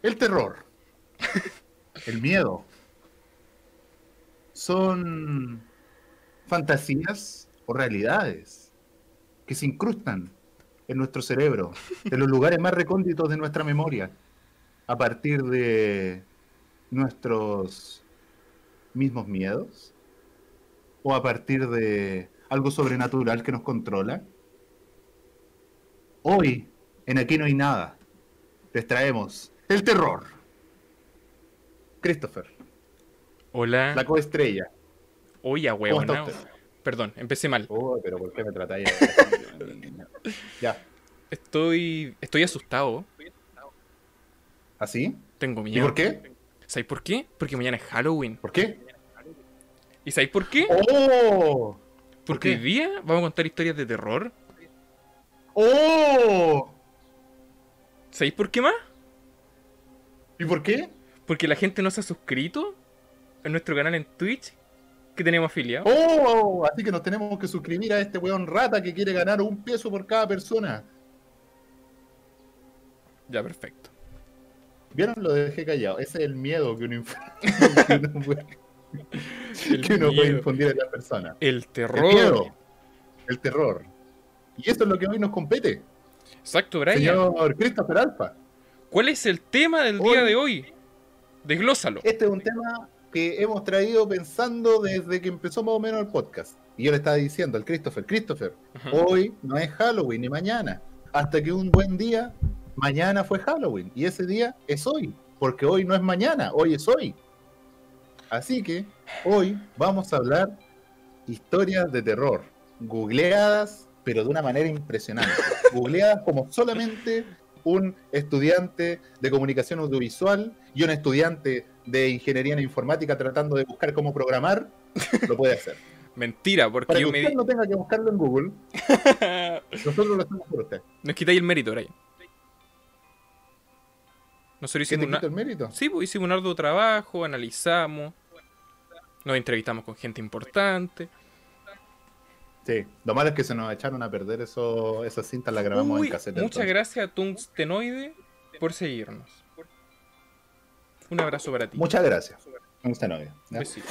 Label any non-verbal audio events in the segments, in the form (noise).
El terror, el miedo, son fantasías o realidades que se incrustan en nuestro cerebro, en los lugares más recónditos de nuestra memoria, a partir de nuestros mismos miedos o a partir de algo sobrenatural que nos controla. Hoy, en Aquí no hay nada, les traemos el terror. Christopher, Hola. la coestrella. Oye, ¿Cómo huevón. está usted? Perdón, empecé mal. Oh, pero ¿por qué me tratáis (laughs) ya, Estoy, estoy asustado. ¿así? Tengo ¿Y miedo. por qué? ¿Sabéis por qué? Porque mañana es Halloween. ¿Por qué? ¿Y sabéis por qué? ¡Oh! Porque qué? hoy día vamos a contar historias de terror. ¡Oh! ¿Sabéis por qué más? ¿Y por qué? Porque la gente no se ha suscrito a nuestro canal en Twitch que tenemos afiliado. ¡Oh! Así que nos tenemos que suscribir a este weón rata que quiere ganar un peso por cada persona. Ya, perfecto. ¿Vieron? Lo dejé callado. Ese es el miedo que uno, inf- que uno puede, El que uno puede miedo. infundir en la persona. El El terror. miedo. El terror. Y eso es lo que hoy nos compete. Exacto, Brian. Señor Christopher Alfa. ¿Cuál es el tema del Hoy- día de hoy? Desglósalo. Este es un tema que hemos traído pensando desde que empezó más o menos el podcast. Y yo le estaba diciendo al Christopher, Christopher, Ajá. hoy no es Halloween ni mañana. Hasta que un buen día, mañana fue Halloween. Y ese día es hoy. Porque hoy no es mañana, hoy es hoy. Así que hoy vamos a hablar historias de terror. Googleadas, pero de una manera impresionante. (laughs) Googleadas como solamente un estudiante de comunicación audiovisual y un estudiante de ingeniería en informática tratando de buscar cómo programar, lo puede hacer. (laughs) Mentira, porque Para yo me usted di... no tenga que buscarlo en Google, (laughs) nosotros lo hacemos por usted. Nos quitáis el mérito, Brian. Nosotros ¿Qué te hicimos, una... el mérito? sí, pues, hicimos un arduo trabajo, analizamos, nos entrevistamos con gente importante. Sí, lo malo es que se nos echaron a perder eso, esas cintas, las grabamos Uy, en cassette. muchas entonces. gracias a Tungstenoide por seguirnos. Un abrazo para ti. Muchas gracias. ¿ya? Besito.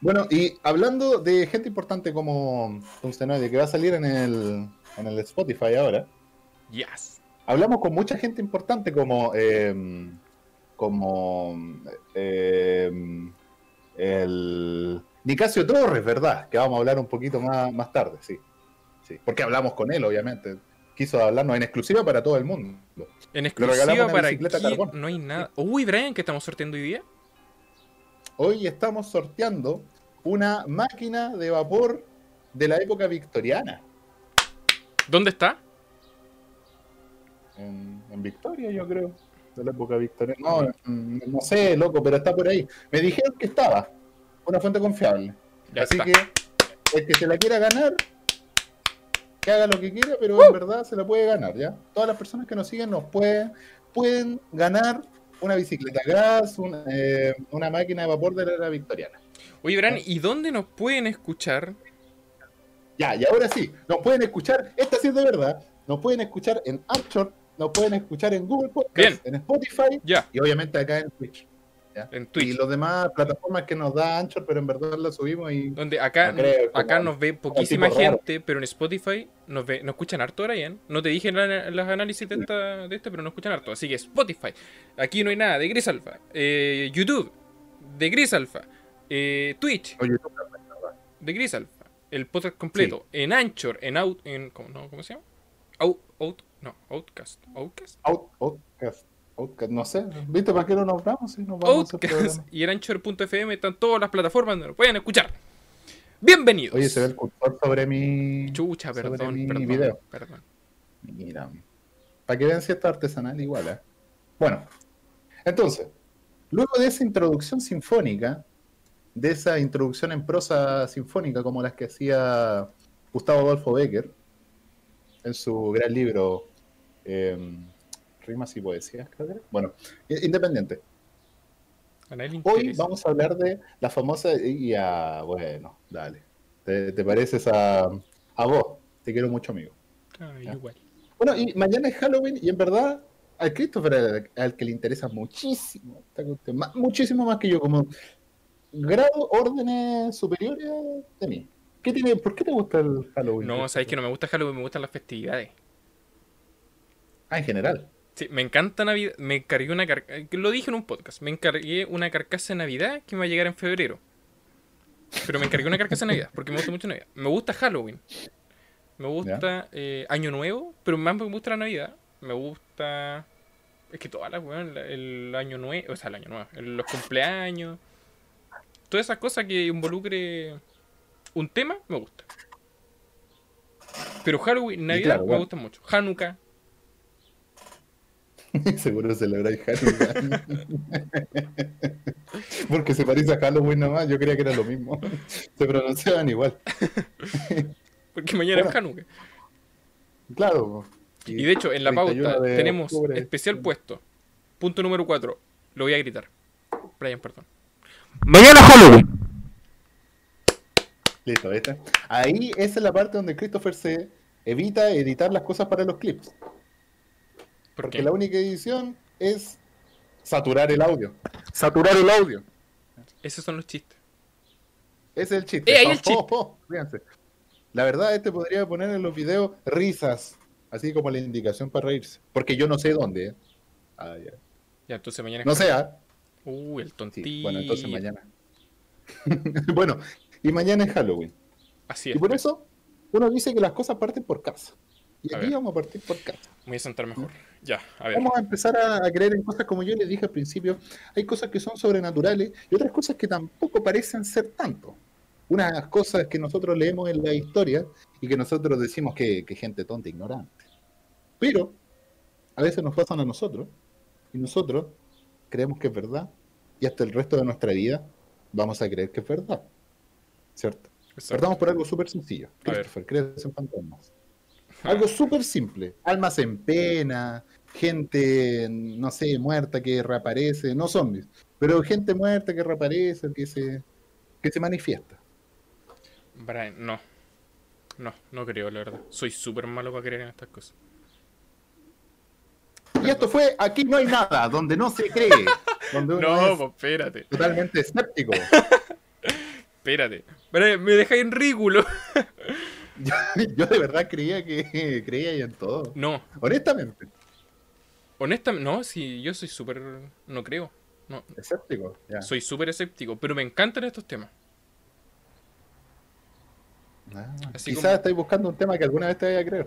Bueno, y hablando de gente importante como Tungstenoide, que va a salir en el, en el Spotify ahora, Yes. hablamos con mucha gente importante como eh, como eh, el Nicasio Torres, ¿verdad? Que vamos a hablar un poquito más, más tarde, sí. sí. Porque hablamos con él, obviamente. Quiso hablarnos en exclusiva para todo el mundo. En exclusiva para aquí carbón. no hay nada. Uy, Brian, ¿qué estamos sorteando hoy día? Hoy estamos sorteando una máquina de vapor de la época victoriana. ¿Dónde está? En, en Victoria, yo creo. De la época victoriana. No, no sé, loco, pero está por ahí. Me dijeron que estaba. Una fuente confiable. Ya Así está. que el que se la quiera ganar, que haga lo que quiera, pero en verdad se la puede ganar, ¿ya? Todas las personas que nos siguen nos pueden, pueden ganar una bicicleta gas, una, eh, una máquina de vapor de la era victoriana. Oye, Brian, ¿y dónde nos pueden escuchar? Ya, y ahora sí, nos pueden escuchar, esta sí es de verdad, nos pueden escuchar en Anchor, nos pueden escuchar en Google Podcast, Bien. en Spotify Ya, y obviamente acá en Twitch. ¿Ya? en Y Twitch. los demás plataformas que nos da Anchor, pero en verdad la subimos y Donde acá, No creo, acá como- nos ve poquísima raro. gente, pero en Spotify nos ve, nos escuchan harto, Brian. No te dije en la- los análisis de, esta, de este, pero nos escuchan harto. Así que Spotify. Aquí no hay nada de Gris Alpha. Eh, YouTube, de Gris Alpha. Eh, Twitch, Oye, de Gris Alpha. El podcast completo. En Anchor, en Out. En, ¿cómo, no, ¿Cómo se llama? Out, out, no, Outcast. Outcast. Out- Outcast, Outcast, no sé, ¿viste para qué no nos vamos? Sí, nos vamos Outcast. Y en Anchor.fm están todas las plataformas donde nos pueden escuchar. Bienvenidos. Oye, se ve el cursor sobre mi. Chucha, sobre perdón, mi perdón, video. perdón. Mira, para que vean si esto es artesanal igual, ¿eh? Bueno, entonces, luego de esa introducción sinfónica, de esa introducción en prosa sinfónica como las que hacía Gustavo Adolfo Becker en su gran libro eh, Rimas y Poesías, creo que era. Bueno, independiente. Hoy vamos a hablar de la famosa. Y a, bueno, dale. ¿Te, te pareces a, a vos? Te quiero mucho, amigo. Ay, Ya. igual. Bueno, y mañana es Halloween y en verdad al Christopher al, al que le interesa muchísimo, más- muchísimo más que yo, como grado, órdenes superiores de mí. ¿Qué tiene, ¿Por qué te gusta el Halloween? No, sabéis que no me gusta Halloween, me gustan las festividades. Ah, en general. Sí, me encanta Navidad. Me encargué una carcasa. Lo dije en un podcast. Me encargué una carcasa de Navidad que me va a llegar en febrero. Pero me encargué una carcasa de Navidad porque me gusta mucho Navidad. Me gusta Halloween. Me gusta eh, Año Nuevo, pero más me gusta la Navidad. Me gusta. Es que todas las weón, el Año Nuevo. O sea, el Año Nuevo. los cumpleaños. Todas esas cosas que involucre un tema, me gusta. Pero Halloween, Navidad, claro, me bueno. gustan mucho. Hanukkah. (laughs) Seguro celebráis (laughs) Halloween. Porque se parece a Halloween nomás, yo creía que era lo mismo. (laughs) Se pronunciaban igual. Porque mañana es. Hanukkah. Claro. Y de hecho, en la 31 pauta tenemos octubre. especial puesto. Punto número 4. Lo voy a gritar. Brian, perdón. Mañana Halloween. Listo, ¿viste? Ahí esa es la parte donde Christopher se evita editar las cosas para los clips. ¿Por Porque qué? la única edición es saturar el audio. Saturar el audio. Esos son los chistes. Ese es el chiste. Eh, ahí el (laughs) chiste. oh, fíjense. La verdad, este podría poner en los videos risas, así como la indicación para reírse. Porque yo no sé dónde. ¿eh? Ah, ya. Ya, entonces mañana No ¿ah? Uy, el Sí, tontito. bueno, entonces mañana. (laughs) bueno, y mañana es Halloween. Así Y es. por eso uno dice que las cosas parten por casa. Y A aquí ver. vamos a partir por casa. Me voy a sentar mejor. Ya, a ver. Vamos a empezar a, a creer en cosas como yo les dije al principio. Hay cosas que son sobrenaturales y otras cosas que tampoco parecen ser tanto. Unas cosas que nosotros leemos en la historia y que nosotros decimos que, que gente tonta, ignorante. Pero a veces nos pasan a nosotros y nosotros creemos que es verdad y hasta el resto de nuestra vida vamos a creer que es verdad. ¿Cierto? Exacto. Partamos por algo súper sencillo. Christopher, crees en fantasmas. Algo súper simple. Almas en pena, gente, no sé, muerta que reaparece, no zombies, pero gente muerta que reaparece, que se, que se manifiesta. Brian, no. No, no creo, la verdad. Soy súper malo para creer en estas cosas. Y esto fue Aquí no hay nada, donde no se cree, (laughs) donde uno No, es pues espérate. totalmente escéptico. (laughs) Espérate. Brian, me dejáis en ridículo. (laughs) Yo, (laughs) yo de verdad creía que (laughs) creía en todo. No, Honestamente, honestamente, no, si yo soy súper. No creo. No, escéptico. ya. soy súper escéptico, pero me encantan estos temas. Ah, Así quizás como- estáis buscando un tema que alguna vez te vaya a creer.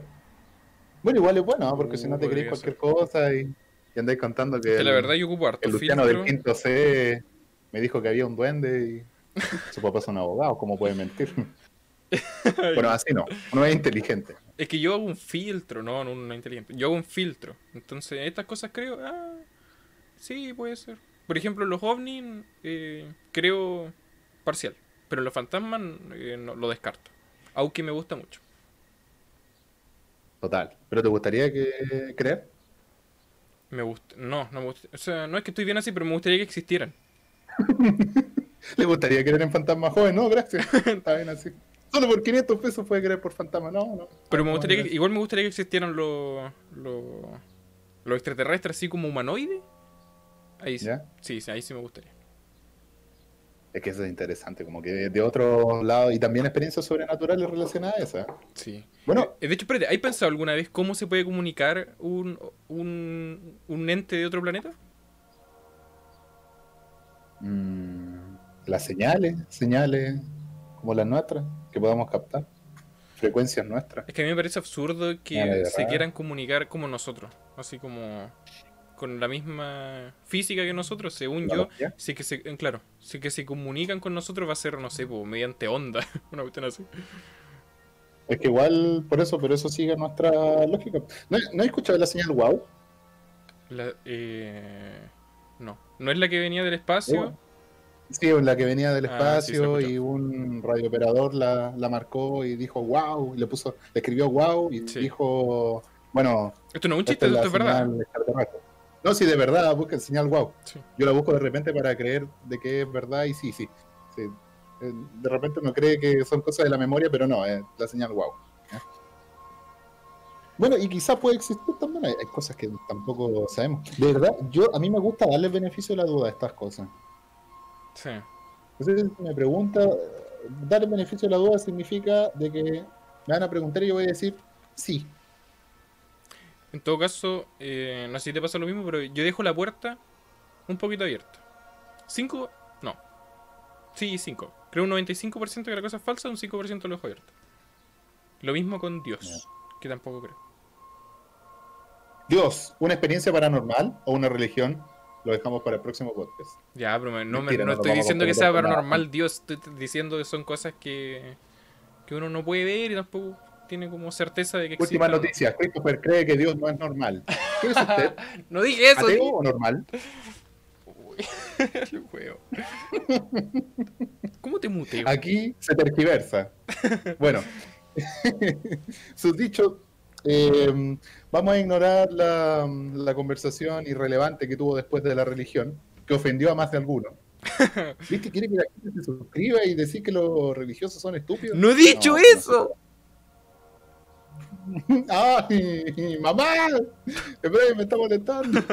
Bueno, igual es bueno, ¿no? porque si no te creéis cualquier cosa y, y andáis contando que, Que el, la verdad yo ocupo harto el Luciano filtro. del quinto C me dijo que había un duende y su papá es un abogado, ¿cómo puede mentir? (laughs) (laughs) bueno, así no, uno es inteligente. Es que yo hago un filtro, no, no, no inteligente. Yo hago un filtro. Entonces, estas cosas creo, ah, sí, puede ser. Por ejemplo, los ovnis eh, creo parcial, pero los fantasmas eh, no, lo descarto. Aunque me gusta mucho. Total. ¿Pero te gustaría que creer? Me gusta, no, no me gusta. O sea, no es que estoy bien así, pero me gustaría que existieran. (laughs) ¿Le gustaría creer en fantasma joven? No, gracias. (laughs) Está bien así. Solo por 500 pesos puede creer por fantasma. No, no. Pero me gustaría que, igual me gustaría que existieran los, los, los extraterrestres así como humanoides. Ahí sí, ¿Ya? sí, sí, ahí sí me gustaría. Es que eso es interesante, como que de, de otro lado, y también experiencias sobrenaturales relacionadas a esa. Sí. Bueno, Eh, de hecho, espérate, ¿hay pensado alguna vez cómo se puede comunicar un, un, un ente de otro planeta? mm, las señales, señales como las nuestras, que podamos captar, frecuencias nuestras. Es que a mí me parece absurdo que se quieran comunicar como nosotros. Así como con la misma física que nosotros, según yo. Sí que se, claro, sí que se comunican con nosotros va a ser, no sé, po, mediante onda, (laughs) una cuestión así. Es que igual, por eso, pero eso sigue nuestra lógica. ¿No, ¿no has escuchado la señal wow? La- eh, no, no es la que venía del espacio. Sí, la que venía del Ah, sí, espacio y un radiooperador la, la marcó y dijo wow, y le puso, le escribió wow y Sí. dijo, bueno, Esto no es un chiste, es esto es verdad. No, sí, de verdad, busca señal wow. Sí. Yo la busco de repente para creer de que es verdad y sí, sí. sí. Eh, De repente uno cree que son cosas de la memoria, pero no, es la señal wow. Bueno, y quizás puede existir también, hay, hay cosas que tampoco sabemos. De verdad, yo a mí me gusta darle beneficio de la duda a estas cosas. Sí. Entonces, si me pregunta, darle beneficio de la duda significa de que me van a preguntar y yo voy a decir sí. En todo caso, eh, no sé si te pasa lo mismo, pero yo dejo la puerta un poquito abierta. ¿Cinco? No. Sí, cinco. Creo un 95% que la cosa es falsa, un 5% lo dejo abierto. Lo mismo con Dios, que tampoco creo. Dios, ¿una experiencia paranormal o una religión? Lo dejamos para el próximo podcast. Ya, pero no, Mentira, no no estoy diciendo que sea nada. paranormal Dios, estoy diciendo que son cosas que, que uno no puede ver y tampoco tiene como certeza de que Última noticia, Christopher cree que Dios no es normal. ¿Qué es usted? (laughs) No dije eso, ¿Ateo o normal? Uy, (laughs) qué huevo. ¿Cómo te muteo? Aquí se tergiversa. Bueno, (laughs) sus dichos, eh, vamos a ignorar la, la conversación irrelevante que tuvo después de la religión, que ofendió a más de alguno. (laughs) ¿Viste? Quiere que la gente se suscriba y decir que los religiosos son estúpidos. ¡No he dicho No, no eso! (laughs) ¡Ay, mamá! Espera, me está molestando. (laughs)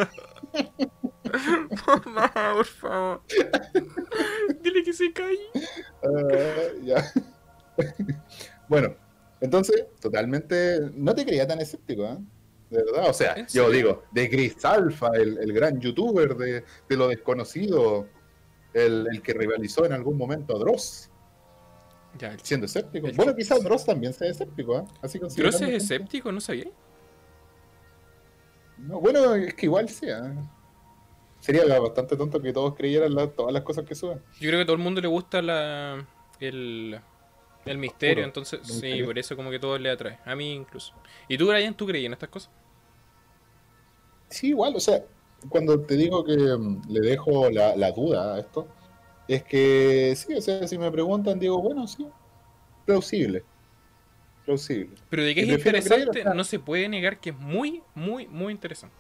Mamá, por favor. Dile que se calle. Ah, ya. bueno, entonces, totalmente, no te creía tan escéptico, ¿eh? De verdad, o sea, ¿En yo digo, de Chris Alpha, el, el gran youtuber de, de lo desconocido, el, el que rivalizó en algún momento a Dross, Ya, el siendo escéptico. Bueno, quizás Dross también sea escéptico, ¿eh? Así ¿Dross es escéptico? ¿No sabía? No, bueno, es que igual sea. ¿eh? Sería bastante tonto que todos creyeran la- todas las cosas que suben. Yo creo que a todo el mundo le gusta la el, el misterio, entonces sí, por eso como que todo le atrae. A mí incluso. ¿Y tú, Brian, tú creías en estas cosas? Sí, igual, o sea, cuando te digo que mm, le dejo la, la duda a esto, es que sí, o sea, si me preguntan, digo, bueno, sí, plausible. Plausible. Pero de que es interesante, creer, o sea- no se puede negar que es muy, muy, muy interesante.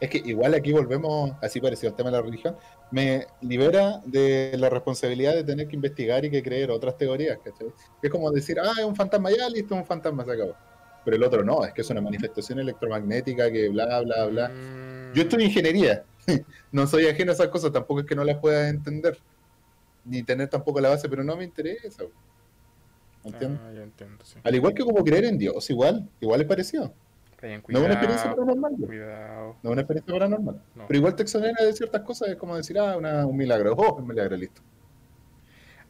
Es que igual aquí volvemos, así parecido al tema de la religión, me libera de la responsabilidad de tener que investigar y que creer otras teorías, ¿cachai? Es como decir, ah, es un fantasma ya, listo, es un fantasma, se acabó. Pero el otro no, es que es una manifestación electromagnética que bla, bla, bla. Mm, Yo estudio ingeniería, (laughs) no soy ajeno a esas cosas, tampoco es que no las pueda entender, ni tener tampoco la base, pero no me interesa. ¿Entiendes? Ah, ya entiendo, sí. Al igual que como creer en Dios, igual, igual es parecido. Brian, No es una experiencia paranormal, cuidado. no es una experiencia paranormal. No. Pero igual te exonera de ciertas cosas, es como decir, ah, una- un milagro, oh, un milagro, listo.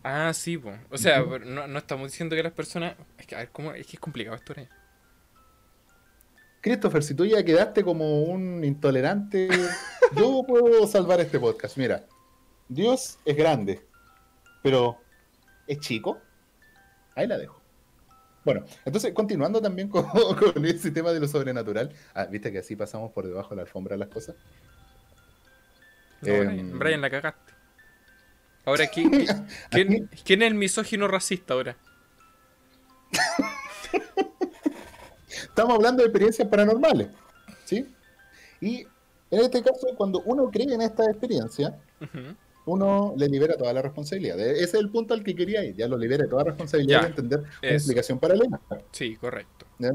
Ah, sí, po. o sea, no, no estamos diciendo que las personas... Es que, a ver, ¿cómo? Es que es complicado esto, Brian. Christopher, si tú ya quedaste como un intolerante, (laughs) yo puedo salvar este podcast. Mira, Dios es grande, pero ¿es chico? Ahí la dejo. Bueno, entonces continuando también con, (laughs) con ese tema de lo sobrenatural. Ah, viste que así pasamos por debajo de la alfombra las cosas. No, Em, Brian, Brian, la cagaste. Ahora, (laughs) (laughs) ¿quién, quién, es el misógino racista ahora? Estamos hablando de experiencias paranormales, ¿sí? Y en este caso, cuando uno cree en esta experiencia, Ujú. Uno le libera toda la responsabilidad. E- Ese es el punto al que quería ir. Ya lo libera toda responsabilidad Ya, de entender una explicación paralela. Sí, correcto. ¿ya?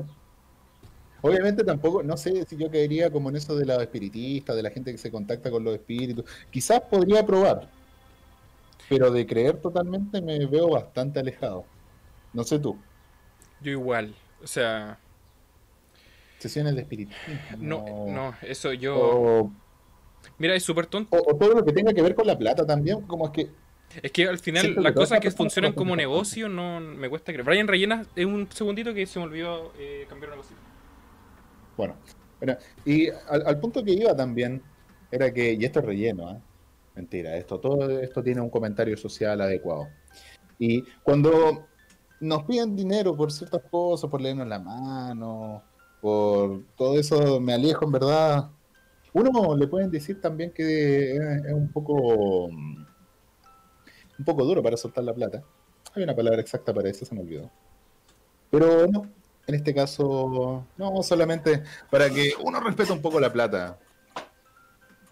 Obviamente tampoco, no sé si yo caería como en eso de los espiritistas, de la gente que se contacta con los espíritus. Quizás podría probar, pero de creer totalmente me veo bastante alejado. No sé tú, Yo igual. O sea, sesiones de espiritismo. no, no, eso yo... O, Mira, es súper tonto. o- o todo lo que tenga que ver con la plata también, como es que Es que al final las cosas que funcionan como negocio no me cuesta creer. Brian Rellena, es un segundito que se me olvidó eh, cambiar una cosita. Bueno, bueno, y al, al punto que iba también era que, y esto es relleno, ¿ah? mentira, esto, todo esto tiene un comentario social adecuado. Y cuando nos piden dinero por ciertas cosas, por leernos la mano, por todo eso, me alejo en verdad. Uno le pueden decir también que es, un poco mm, un poco duro para soltar la plata. Hay una palabra exacta para eso, se me olvidó. Pero no, en este caso, no, solamente para que uno respete un poco la plata.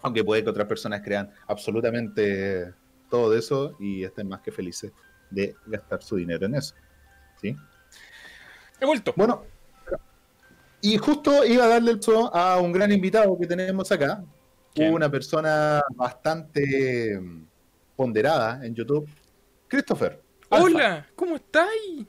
Aunque puede que otras personas crean absolutamente todo de eso y estén más que felices de gastar su dinero en eso. ¿Sí? He vuelto. Bueno, Y justo iba a darle el paso a un gran invitado que tenemos acá, ¿Quién? una persona bastante mm, ponderada en YouTube, Christopher. Alfa. Hola, ¿cómo estáis?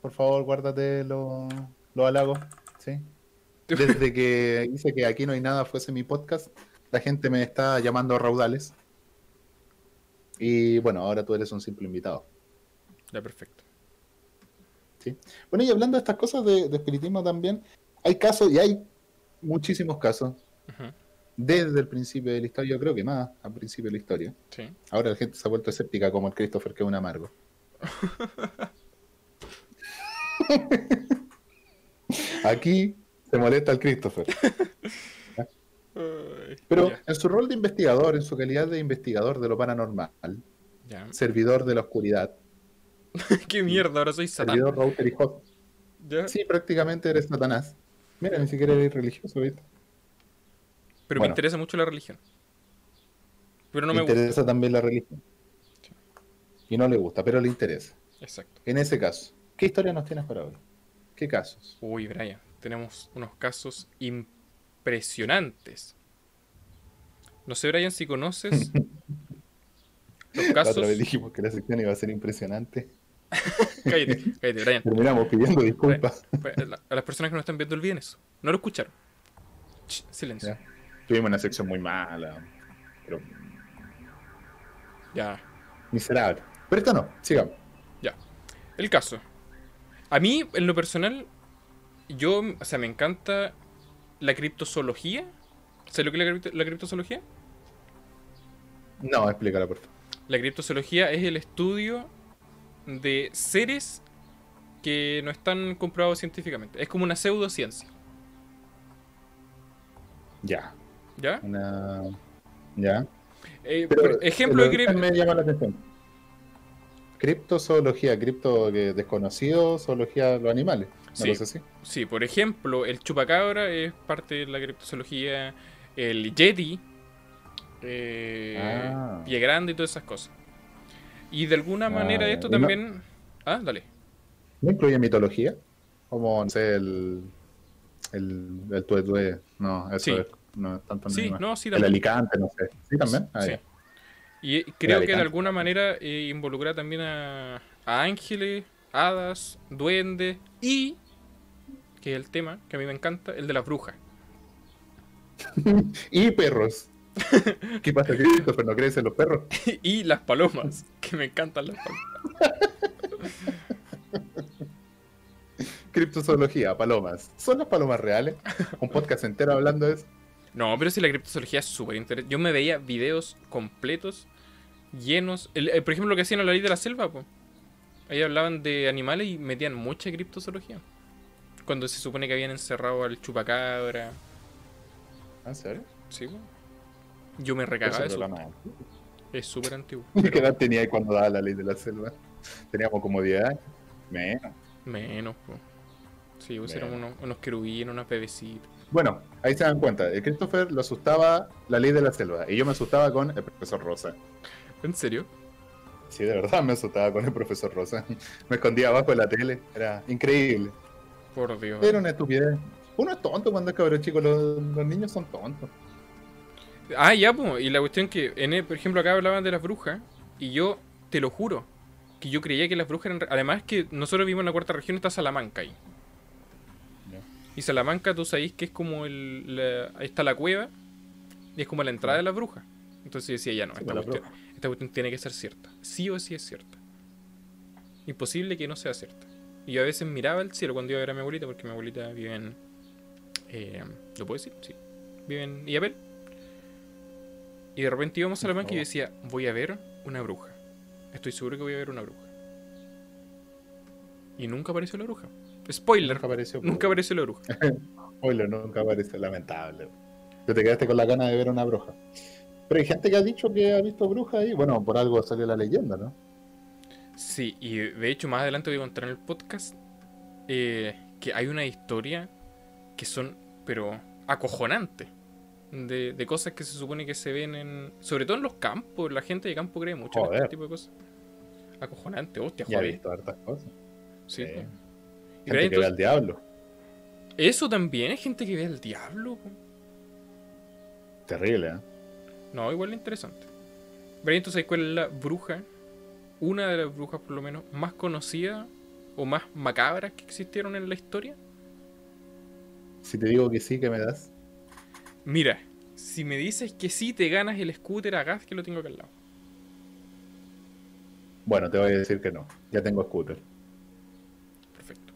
Por favor, guárdate los los halagos. ¿sí? (laughs) Desde que hice que aquí no hay nada fuese mi podcast, la gente me está llamando raudales. Y bueno, ahora tú eres un simple invitado. Ya, perfecto. ¿Sí? Bueno, y hablando de estas cosas de, de espiritismo también, hay casos, y hay muchísimos casos, desde el principio de la historia, yo creo que más al principio de la historia. Sí. Ahora la gente se ha vuelto escéptica como el Christopher, que es un amargo. (laughs) Aquí se molesta al Christopher. (laughs) Pero en su rol de investigador, en su calidad de investigador de lo paranormal, servidor de la oscuridad, (laughs) Qué mierda, ahora soy Satán. servidor router y host, Ya. sí, prácticamente eres Satanás. Mira, ni siquiera eres religioso, ¿viste? Pero me interesa mucho la religión. Pero no me gusta. interesa también la religión. Y no le gusta, pero le interesa. Exacto. En ese caso, ¿qué historia nos tienes para hoy? ¿Qué casos? Uy, Brian, tenemos unos casos impresionantes. No sé, Brian, si conoces (laughs) los La casos. otra vez dijimos que la sección iba a ser impresionante. (laughs) Cállate, cállate, Brian. Terminamos pidiendo disculpas. A las personas que no están viendo olviden eso. No lo escucharon. Ch, silencio. Ya. Tuvimos una sección muy mala, pero Ya. miserable. Pero esta no, sigamos. Ya. El caso. A mí, en lo personal, yo, o sea, me encanta la criptozoología. ¿Sabes lo que es la, cripto- la criptozoología? No, explícala, por favor. La criptozoología es el estudio de seres que no están comprobados científicamente. Es como una pseudociencia. Ya. ¿Ya? Una... Ya. Eh, Pero por ejemplo de cripto. me llama la atención. Criptozoología, cripto desconocido, zoología de los animales. Sí. Sí, por ejemplo, el chupacabra es parte de la criptozoología. El yeti. Eh, Ah. Pie grande y todas esas cosas. Y de alguna Ah, manera esto no- también. Ah, dale. ¿No incluye mitología? Como, no sé, el. El, el tuetue. No, eso Sí. es. No es tanto Sí, no, sí, El alicante, no sé. Sí, también. Ah, Sí. Y creo que de alguna manera eh, involucra también a, a ángeles, hadas, duendes y. que es el tema que a mí me encanta, el de las brujas. (laughs) Y perros. (laughs) ¿Qué pasa, Christopher? ¿No crees en los perros? (laughs) y las palomas, que me encantan las palomas. (laughs) Criptozoología, palomas. ¿Son las palomas reales? Un podcast entero hablando de eso. No, pero si la criptozoología es súper interesante. Yo me veía videos completos, llenos. el- eh, por ejemplo, lo que hacían en la ley de la selva, pues. Ahí hablaban de animales y metían mucha criptozoología. Cuando se supone que habían encerrado al chupacabra. ¿En serio? Sí, po. Yo me recagaba eso. Es súper antiguo. (laughs) ¿Qué edad tenía ahí cuando daba la ley de la selva? Teníamos como 10 años. Menos. Menos, po. Sí, pues unos, unos querubines, unas bebecitas. Bueno, ahí se dan cuenta. El Christopher lo asustaba la ley de la selva. Y yo me asustaba con el profesor Rosa. ¿En serio? Sí, de verdad me asustaba con el profesor Rosa. Me escondía abajo de la tele. Era increíble. Por Dios. Era una estupidez. Uno es tonto cuando es cabrón chico. Los, los niños son tontos. Ah, ya, pues. Y la cuestión que, en el- por ejemplo, acá hablaban de las brujas. Y yo, te lo juro, que yo creía que las brujas eran. Además, que nosotros vivimos en la cuarta región, está Salamanca ahí. Y Salamanca, tú sabéis que es como el. la- ahí está la cueva. Y es como la entrada de las brujas. Entonces yo decía, ya no, esta la cuestión, esta cuestión tiene que ser cierta. Sí o sí es cierta. Imposible que no sea cierta. Y yo a veces miraba el cielo cuando iba a ver a mi abuelita, porque mi abuelita vive en. eh, ¿Lo puedo decir? Sí. Vive en Iapel. Y de repente íbamos a Salamanca y yo decía, voy a ver una bruja. Estoy seguro que voy a ver una bruja. Y nunca apareció la bruja. Spoiler, Nunca apareció. nunca apareció la bruja. (laughs) Spoiler, nunca apareció. Lamentable. Te quedaste con la gana de ver una bruja. Pero hay gente que ha dicho que ha visto bruja ahí. Bueno, por algo salió la leyenda, ¿no? Sí, y de hecho más adelante voy a contar en el podcast eh, que hay una historia que son, pero acojonantes. De, de cosas que se supone que se ven en... Sobre todo en los campos, la gente de campo cree mucho en Joder. este tipo de cosas. Acojonante, hostia, Ya he joder. visto hartas cosas. Sí, pues. Gente que ve al diablo. Eso también es gente que ve al diablo. po. Terrible, ¿eh? No, igual interesante. Pero entonces, ¿cuál es la bruja? Una de las brujas, por lo menos, más conocida o más macabras que existieron en la historia. Si te digo que sí, ¿qué me das? Mira, si me dices que sí, te ganas el scooter a gas que lo tengo acá al lado. Bueno, te voy a decir que no. Ya tengo scooter. Perfecto.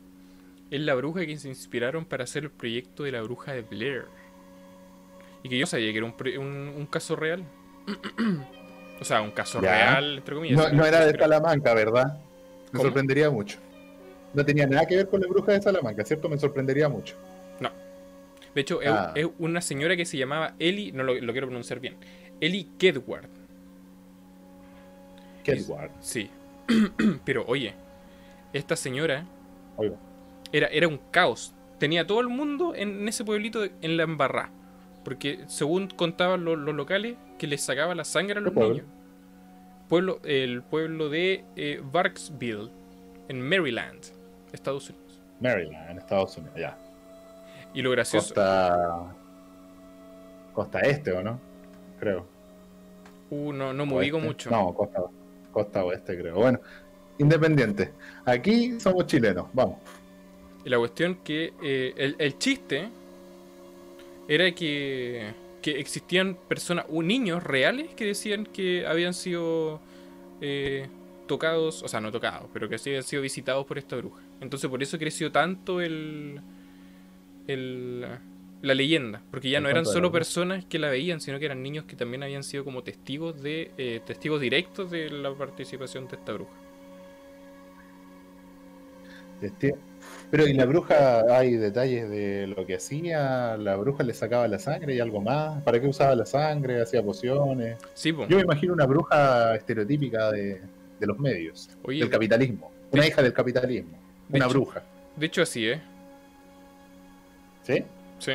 Es la bruja que se inspiraron para hacer el proyecto de la bruja de Blair. Y que yo sabía que era un, un- un caso real. (clears throat) o sea, un caso Ya. real, entre comillas. No, era de. Salamanca, ¿verdad? Me ¿Cómo? sorprendería mucho. No tenía nada que ver con la bruja de Salamanca, ¿cierto? Me sorprendería mucho. De hecho, es- Ah. es una señora que se llamaba Ellie, no lo, lo quiero pronunciar bien, Ellie Kedward. Kedward. Sí. (clears throat) Pero oye, esta señora era, era un caos. Tenía todo el mundo en ese pueblito de- en la embarrá. Porque según contaban los, los locales, que les sacaba la sangre a los niños. Pueblo, el pueblo de eh, Barksville, en Maryland, Estados Unidos. Maryland, Estados Unidos, ya. Y lo gracioso... Costa. Costa Este, ¿o no? Creo. Uh, no, no me ubico mucho. No, costa, costa Oeste, creo. Bueno, independiente. Aquí somos chilenos, vamos. Y la cuestión que eh, el, el chiste era que, que existían personas, o niños reales que decían que habían sido eh, tocados, o sea, no tocados, pero que sí habían sido visitados por esta bruja. Entonces por eso creció tanto el, el la leyenda, porque ya no eran solo personas que la veían, sino que eran niños que también habían sido como testigos de eh, testigos directos de la participación de esta bruja. Este- Pero y la bruja, hay detalles de lo que hacía. La bruja le sacaba la sangre y algo más. ¿Para qué usaba la sangre? Hacía pociones. Sí, po. Yo me imagino una bruja estereotípica de, de los medios, Oye, del capitalismo. Una de- hija del capitalismo. de Una hecho- bruja. de hecho así, ¿eh? ¿Sí? Sí.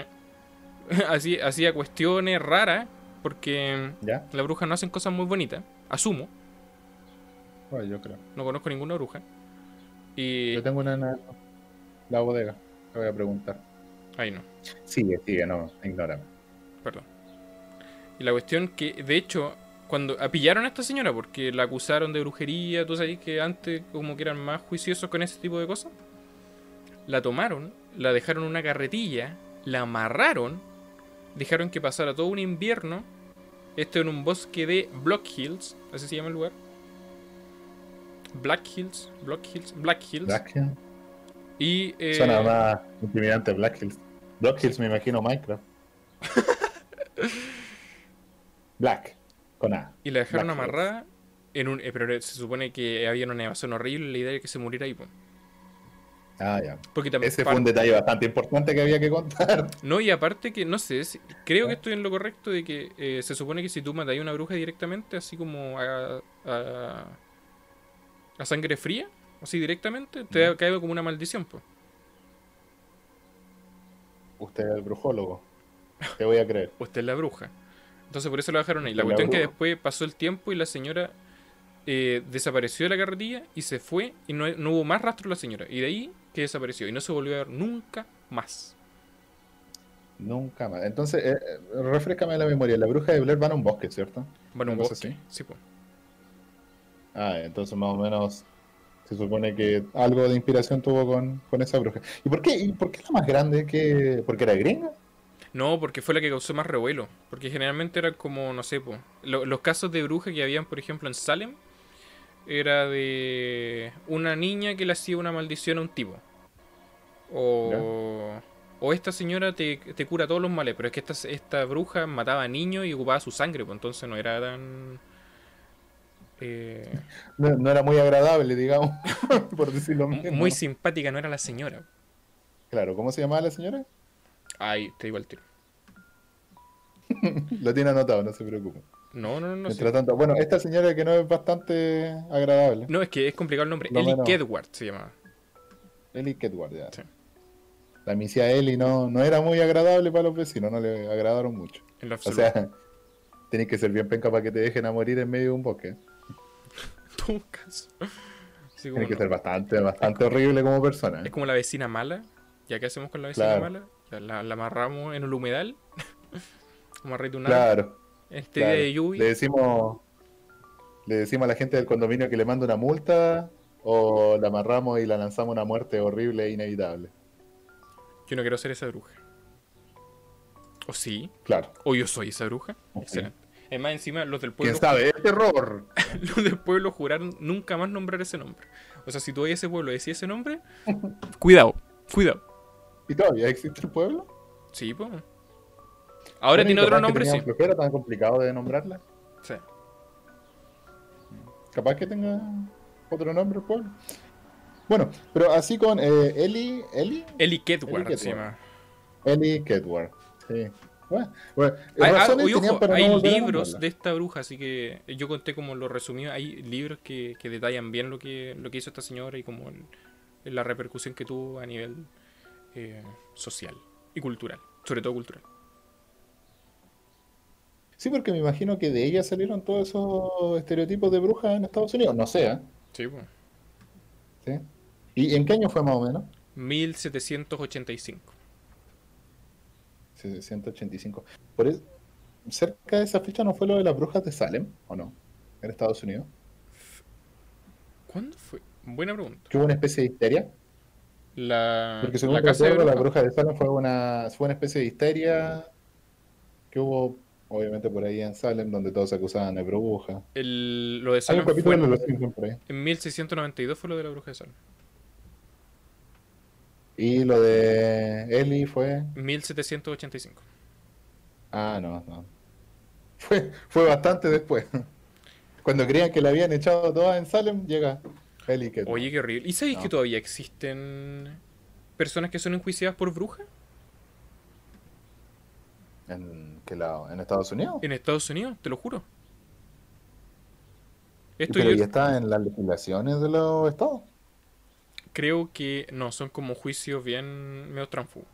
(laughs) Así, hacía cuestiones raras, porque ¿Ya? las brujas no hacen cosas muy bonitas, asumo, Bueno, yo creo. no conozco ninguna bruja. Y... Yo tengo una en la, la bodega. Te voy a preguntar. Ay, no, Sigue, sigue, no, ignórame. perdón. Y la cuestión que, de hecho, cuando ah, pillaron a esta señora, porque la acusaron de brujería, tú sabes que antes como que eran más juiciosos con ese tipo de cosas, la tomaron, la dejaron en una carretilla, la amarraron, dejaron que pasara todo un invierno, esto en un bosque de Block Hills, así se llama el lugar. Black Hills, Block Hills, Black Hills. Black Hills. Y eh, Suena más intimidante Black Hills. Black Hills me imagino Minecraft. (laughs) Black, con A. Y la dejaron Black amarrada en un. eh, pero se supone que había una nevazón horrible. La idea era que se muriera ahí. po. Ah, ya. Porque también. Ese fue un detalle bastante importante que había que contar. (laughs) No, y aparte que, no sé, si- creo que estoy en lo correcto de que eh, se supone que si tú matas a una bruja directamente, así como a, a, a sangre fría, así directamente, te ha caído como una maldición, pues. Usted es el brujólogo. Te voy a creer. (laughs) Usted es la bruja. Entonces por eso la dejaron ahí. La La cuestión que bruja. después pasó el tiempo y la señora eh, desapareció de la carretilla y se fue y no, no hubo más rastro de la señora. Y de ahí que desapareció y no se volvió a ver nunca más. Nunca más. Entonces, eh, eh, refrescame la memoria. La bruja de Blair va a un bosque, ¿cierto? Bueno, un Una cosa bosque. así. Sí, pues. Ah, entonces más o menos se supone que algo de inspiración tuvo con, con esa bruja. ¿Y por qué? ¿Y por qué la más grande? que ¿Porque era gringa? No, porque fue la que causó más revuelo. Porque generalmente era como, no sé, po, lo- los casos de bruja que habían, por ejemplo, en Salem, era de una niña que le hacía una maldición a un tipo. O, o esta señora te, te cura todos los males, pero es que esta, esta bruja mataba a niños y ocupaba su sangre, pues entonces no era tan... eh, No, no era muy agradable, digamos, (laughs) por decirlo menos. muy simpática, no era la señora. Claro, ¿cómo se llamaba la señora? Ay, te digo el tiro. (laughs) Lo tiene anotado, no se preocupe. No, no, no. no, Mientras sí. tanto, bueno, esta señora que no es bastante agradable. No, es que es complicado el nombre. Lo Ellie. Kedward se llamaba. Ellie Kedward, ya. Sí. La misia Ellie no, no era muy agradable para los vecinos, no le agradaron mucho. En lo O sea, tenés (laughs) que ser bien penca para que te dejen a morir en medio de un bosque. (laughs) Así como Tiene que no. ser bastante, bastante horrible como persona. Es ¿eh? como la vecina mala. ¿Ya qué hacemos con la vecina Claro. mala? La, la amarramos en el humedal. (laughs) Amarrete un árbol. Claro. Este claro. día de lluvia. Le decimos, le decimos a la gente del condominio que le manda una multa o la amarramos y la lanzamos a una muerte horrible e inevitable. Yo no quiero ser esa bruja. ¿O sí? Claro. ¿O yo soy esa bruja? Ok. Excelente. Es más, encima los del ¿Quién pueblo, sabe? ¡Es terror! (laughs) los del pueblo juraron nunca más nombrar ese nombre. O sea, si tú a ese pueblo y decís ese nombre, (laughs) cuidado, cuidado. ¿Y todavía existe el pueblo? Sí, pues. Ahora tiene otro nombre, sí. flojera, tan complicado de nombrarla. sí. Capaz que tenga otro nombre el pueblo. Bueno, pero así con eh, Eli, Eli, Kedward se llama. Eli Kedward. Sí. Bueno, bueno, Hay, ah, ojo, para hay libros de esta bruja, así que yo conté como lo resumido. Hay libros que, que detallan bien lo que, lo que hizo esta señora y como el- la repercusión que tuvo a nivel eh, social y cultural, sobre todo cultural. Sí, porque me imagino que de ella salieron todos esos estereotipos de brujas en Estados Unidos. No sé, ¿eh? Sí, pues. ¿Sí? ¿Y en qué año fue más o menos? 1785. Sí, 185. Por cerca de esa fecha no fue lo de las brujas de Salem, ¿o no? En Estados Unidos. ¿Cuándo fue? Buena pregunta. Que hubo una especie de histeria. La, Porque según la casa de la bruja de Salem fue una, fue una especie de histeria que hubo, obviamente, por ahí en Salem, donde todos se acusaban de bruja. El- lo de Hay Salem fue en, en 1692 fue lo de la bruja de Salem. Y lo de Eli fue. 1785. Ah, no, no. (laughs) Fue, fue bastante después. (laughs) Cuando creían que la habían echado toda en Salem, llega Eli que Oye, qué horrible. ¿Y sabéis No. que todavía existen personas que son enjuiciadas por brujas ¿En qué lado? ¿En Estados Unidos? en Estados Unidos? Te lo juro. Esto Pero yo ya está en las legislaciones de los estados. Creo que no, son como juicios bien medio transfugos.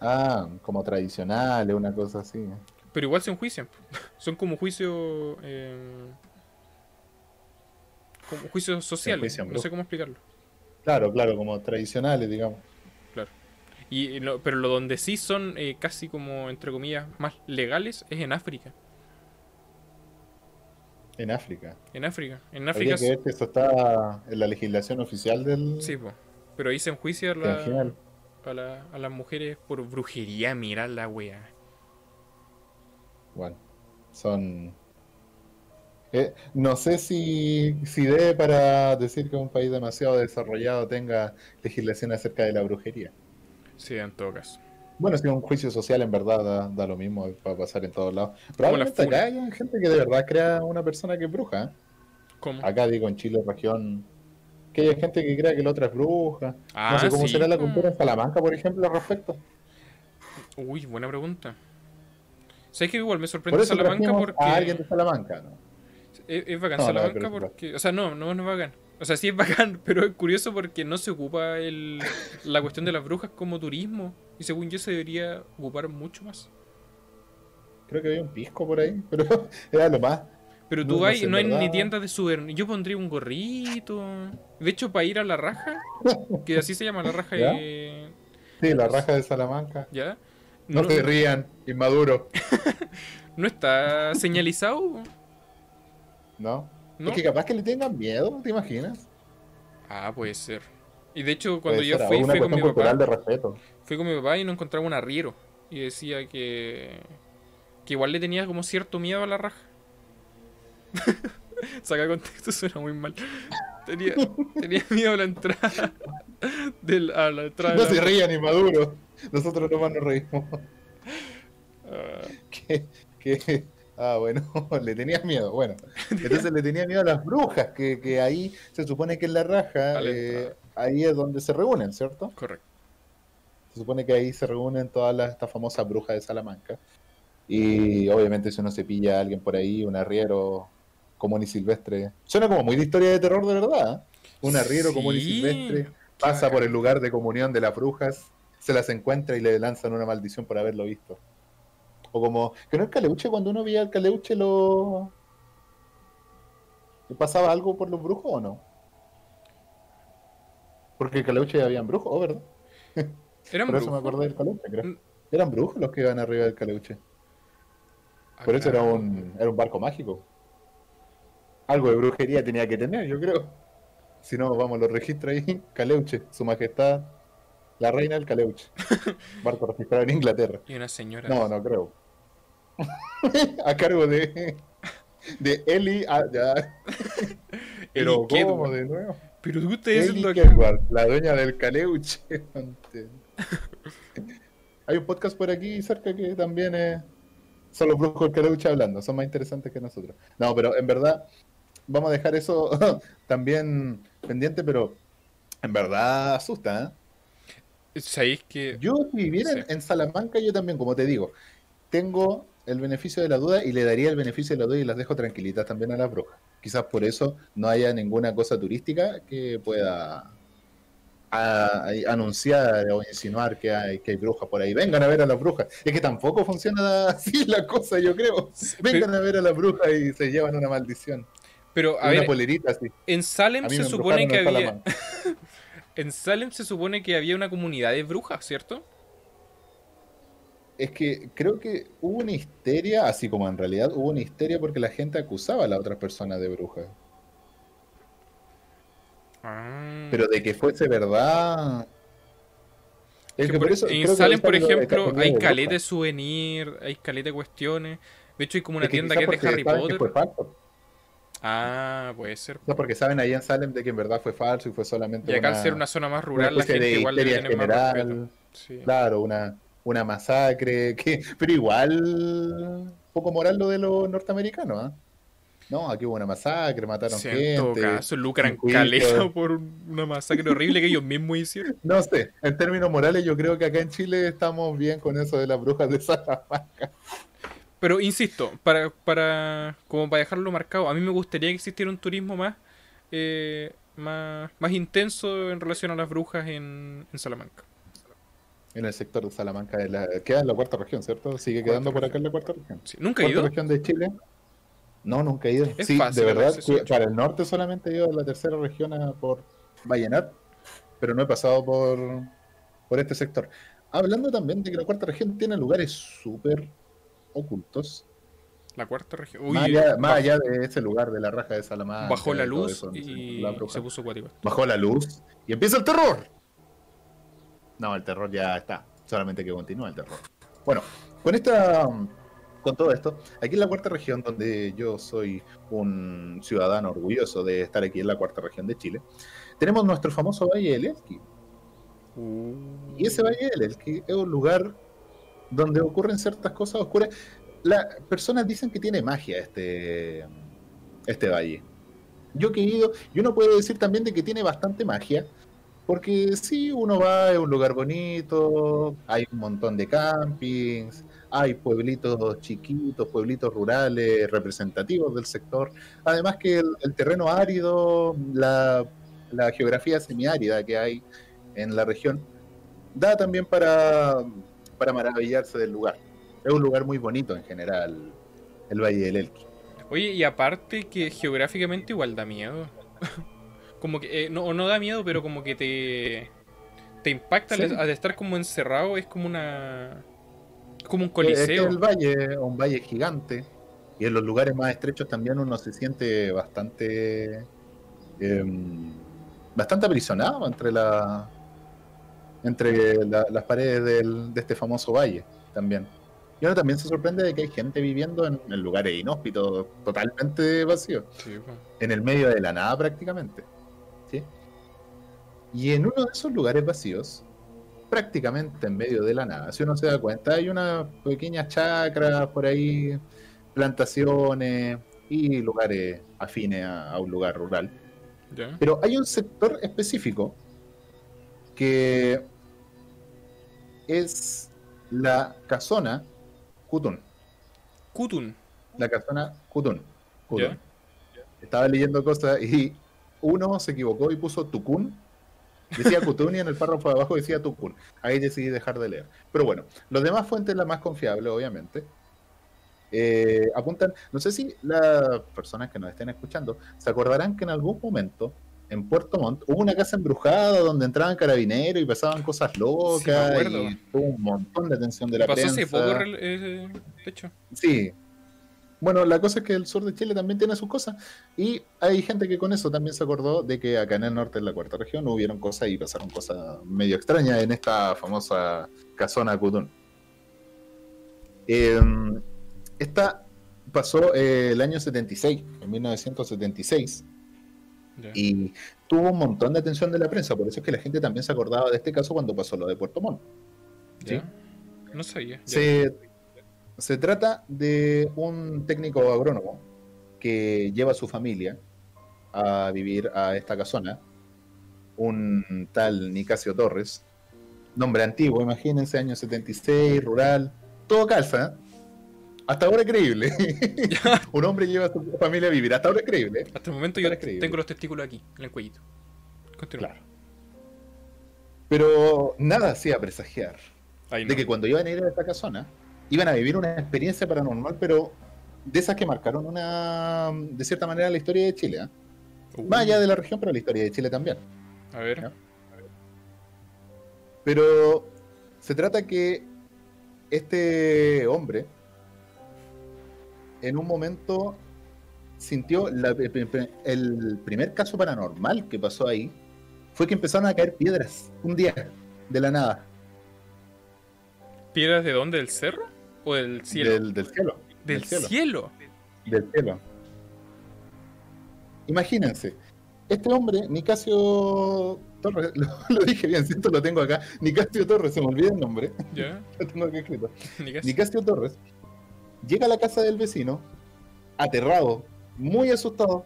Ah, como tradicionales, una cosa así. Pero igual se enjuician. (laughs) Son como juicios. eh, como juicios sociales. No sé cómo explicarlo. Claro, claro, como tradicionales, digamos. Y, y pero lo donde sí son eh, casi como, entre comillas, más legales es en África. En África. En África. En Habría África. que ver si esto está en la legislación oficial del. Sí, po. Pero ahí se enjuicia a, la- a, la- a las mujeres por brujería. Mira la wea. Bueno, son. Eh, no sé si, si debe para decir que un país demasiado desarrollado tenga legislación acerca de la brujería. Sí, en todo caso. Bueno, si un juicio social en verdad da, da lo mismo, va a pasar en todos lados. la Probablemente acá hay gente que de verdad crea una persona que es bruja. ¿eh? ¿Cómo? Acá digo en Chile, región, que hay gente que crea que la otra es bruja. Ah, no sé cómo sí. será la cultura en Salamanca, por ejemplo, al respecto. Uy, buena pregunta. ¿Sabes que igual me Por sorprende eso Salamanca porque. a alguien de Salamanca, ¿no? Es, es bacán No, Salamanca porque. O sea, no, no, no es bacán. O sea, sí es bacán, (laughs) pero es curioso porque no se ocupa el, la cuestión de las brujas como turismo. Y según yo se debería ocupar mucho más. Creo que había un pisco por ahí, pero (laughs) era lo más. Pero No, tú no vas sé, y no hay ni tiendas de souvenir. Yo pondría un gorrito. De hecho, para ir a la raja, (laughs) que así se llama la raja de. Sí, la raja de Salamanca. ¿Ya? No, se rían, inmaduro. no está señalizado. ¿No? ¿No? Es que capaz que le tengan miedo, ¿te imaginas? Ah, puede ser. Y de hecho, cuando Puede yo ser, fui, fui con mi papá. cultural de respeto. Fui con mi papá y no encontraba un arriero. Y decía que. que igual le tenía como cierto miedo a la raja. (laughs) Saca contexto, suena muy mal. (laughs) Tenía, tenía miedo a la entrada. (laughs) del- a la entrada No de se la- rían, inmaduro. Nosotros nomás nos reímos. Que, que- ah, bueno, (laughs) le tenías miedo. Bueno, entonces le tenía miedo a las brujas, que, que ahí se supone que en la raja, eh, ahí es donde se reúnen, ¿cierto? correcto. Se supone que ahí se reúnen todas las, estas famosas brujas de Salamanca. Y obviamente si uno se pilla a alguien por ahí, un arriero común y silvestre. Suena como muy de historia de terror de verdad. ¿eh? Un arriero común y Sí, silvestre pasa por el lugar de comunión de las brujas, se las encuentra y le lanzan una maldición por haberlo visto. O como, que no el caleuche, cuando uno veía al caleuche lo... ¿Le pasaba algo por los brujos o no? Porque el Caleuche habían brujos, oh, ¿verdad? (laughs) ¿Eran Por eso me acordé del Caleuche, creo. Mm. Eran brujos los que iban arriba del Caleuche. Ah, Por eso era un, era un barco mágico. Algo de brujería tenía que tener, yo creo. Si no, vamos, lo registro ahí. (laughs) Caleuche, su majestad, la reina del Caleuche. (laughs) Barco registrado en Inglaterra. Y una señora. No, no creo. (laughs) A cargo de, de Eli. ah, ya. (laughs) Pero, Ellie ¿cómo de nuevo? Pero Eli. Kedward, la dueña del Caleuche. (laughs) Hay un podcast por aquí cerca que también es. Son los brujos del Caleuche hablando, son más interesantes que nosotros. No, pero en verdad, vamos a dejar eso también pendiente, pero en verdad asusta, ¿eh? ¿Sabéis que Yo, si viviera Sí. en Salamanca, yo también, como te digo, tengo el beneficio de la duda y le daría el beneficio de la duda y las dejo tranquilitas también a las brujas. Quizás por eso no haya ninguna cosa turística que pueda a- a- anunciar o insinuar que hay, que hay brujas por ahí. Vengan a ver a las brujas. Es que tampoco funciona así (laughs) la cosa, yo creo. Vengan a ver a las brujas y se llevan una maldición. Pero, a una ver, polerita así. en Salem se supone que había. (laughs) En Salem se supone que había una comunidad de brujas, ¿cierto? Es que creo que hubo una histeria, así como en realidad hubo una histeria porque la gente acusaba a la otra persona de bruja. Ah. Pero de que fuese verdad. Es Que que por- por eso en Salem, por ejemplo, hay caleta de souvenir, hay caleta de cuestiones. De hecho, hay como una Es que tienda que es de Harry Potter. fue falso. Ah, puede ser. Quizás porque saben ahí en Salem de que en verdad fue falso y fue solamente Y acá una, al ser una zona más rural, la gente igual le tiene más respeto. general. Sí. Claro, una, una masacre. (laughs) Que, pero igual, poco moral lo de los norteamericanos, ¿ah? No, aquí hubo una masacre, mataron gente. caso, lucran caleta (laughs) por un- una masacre horrible que ellos mismos hicieron. No sé, en términos morales yo creo que acá en Chile estamos bien con eso de las brujas de Salamanca. Pero insisto, para, para como para dejarlo marcado, a mí me gustaría que existiera un turismo más, eh, más, más intenso en relación a las brujas en, en Salamanca. En el sector de Salamanca, de la, queda en la cuarta región, ¿cierto? Sigue Cuarta quedando por acá en la cuarta región. Sí, ¿Nunca he ¿Cuarta ido? región de Chile? No, nunca he ido. Es sí, fácil de verdad, que para el norte solamente he ido a la tercera región a- por Vallenar, pero no he pasado por, por este sector. Hablando también de que la cuarta región tiene lugares súper ocultos, La cuarta región. Uy, más, allá, más baj- allá de ese lugar de la raja de Salamanca. bajó la luz eso, y la se puso cuático. Bajó la luz y empieza el terror. No, el terror ya está. Solamente que continúa el terror. Bueno, con esta. Con todo esto, aquí en la cuarta región, donde yo soy un ciudadano orgulloso de estar aquí en la cuarta región de Chile, tenemos nuestro famoso Valle del Elqui. Y ese Valle del Elqui es un lugar donde ocurren ciertas cosas oscuras. Las personas dicen que tiene magia este, este valle. Yo he ido, y uno puede decir también de que tiene bastante magia, porque sí, uno va, es un lugar bonito, hay un montón de campings, hay pueblitos chiquitos, pueblitos rurales representativos del sector. Además que el, terreno árido, la, la geografía semiárida que hay en la región, da también para, para maravillarse del lugar. Es un lugar muy bonito en general, el Valle del Elqui. Oye, y aparte que geográficamente igual da miedo. (laughs) como que, eh, no, o no da miedo, pero como que te, te impacta Sí. al, al estar como encerrado, es como una... como un Es que coliseo. el valle es un valle gigante y en los lugares más estrechos también uno se siente bastante em, bastante aprisionado entre la entre la- las paredes del- de este famoso valle también. Y uno también se sorprende de que hay gente viviendo en, en lugares inhóspitos, totalmente vacíos, Sí, en el medio de la nada prácticamente. Y en uno de esos lugares vacíos, prácticamente en medio de la nada, si uno se da cuenta, hay unas pequeñas chacras por ahí, plantaciones y lugares afines a, a un lugar rural. Pero hay un sector específico que es la casona Cutún. Kutun. La casona. Ya. Estaba leyendo cosas y uno se equivocó y puso Tucún. Decía Cutún y en el párrafo de abajo decía Tucún. Ahí decidí dejar de leer. Pero bueno, los demás fuentes, las más confiables, obviamente, eh, apuntan. No sé si las personas que nos estén escuchando se acordarán que en algún momento en Puerto Montt, hubo una casa embrujada donde entraban carabineros y pasaban cosas locas acuerdo. y tuvo un montón de atención de la Pasó hace prensa. poco, eh, de hecho. Sí. Bueno, la cosa es que el sur de Chile también tiene sus cosas y hay gente que con eso también se acordó de que acá en el norte, en la cuarta región, hubieron cosas y pasaron cosas medio extrañas en esta famosa casona Cutún. Eh, esta pasó eh, el año 76, en 1976, Ya. y tuvo un montón de atención de la prensa, por eso es que la gente también se acordaba de este caso cuando pasó lo de Puerto Montt. ¿sí? No sabía. ya. Se, se trata de un técnico agrónomo que lleva a su familia a vivir a esta casona, un tal Nicasio Torres, nombre antiguo, imagínense, año 76, rural, todo calza, ¿eh? hasta ahora es creíble. (laughs) un hombre lleva a su familia a vivir, hasta ahora es creíble. Hasta el momento yo Parece creíble. tengo los testículos aquí, en el cuellito. Continúa. Claro. Pero nada hacía presagiar no. de que cuando iban a ir a esta casona, iban a vivir una experiencia paranormal, pero de esas que marcaron una, de cierta manera, la historia de Chile. ¿eh? Uh, Más allá de la región, pero la historia de Chile también. A ver. Pero se trata que este hombre, en un momento, sintió la- el primer caso paranormal que pasó ahí, fue que empezaron a caer piedras un día, de la nada, ¿Piedras de dónde? ¿Del cerro? ¿O del cielo? del, del cielo. Del del cielo. cielo. del cielo. Imagínense, este hombre, Nicasio Torres, (laughs) lo, lo dije bien, siento lo tengo acá, Nicasio Torres, se me olvida el nombre, (laughs) Ya. (laughs) lo tengo aquí escrito. Ni casi. Nicasio Torres llega a la casa del vecino, aterrado, muy asustado,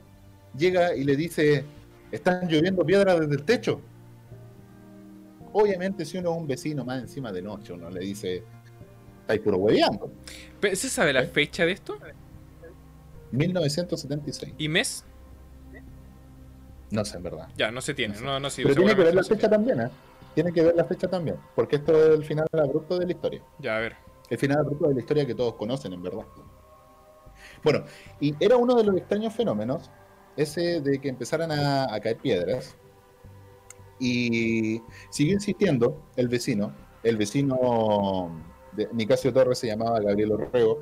llega y le dice, están lloviendo piedras desde el techo. Obviamente si uno es un vecino más encima de noche, uno le dice, estáis puro hueveando. Pe- ¿Se sabe la ¿Eh? fecha de esto? 1976. ¿Y mes? No sé, en verdad. Ya, no se tiene. No sé. No, no, sí, Pero tiene que ver la fecha también, ¿eh? Tiene que ver la fecha también, porque esto es el final abrupto de la historia. Ya, a ver. El final abrupto de la historia que todos conocen, en verdad. Bueno, y era uno de los extraños fenómenos, ese de que empezaran a, a caer piedras, y siguió insistiendo el vecino, el vecino de Nicasio Torres se llamaba Gabriel Orrego,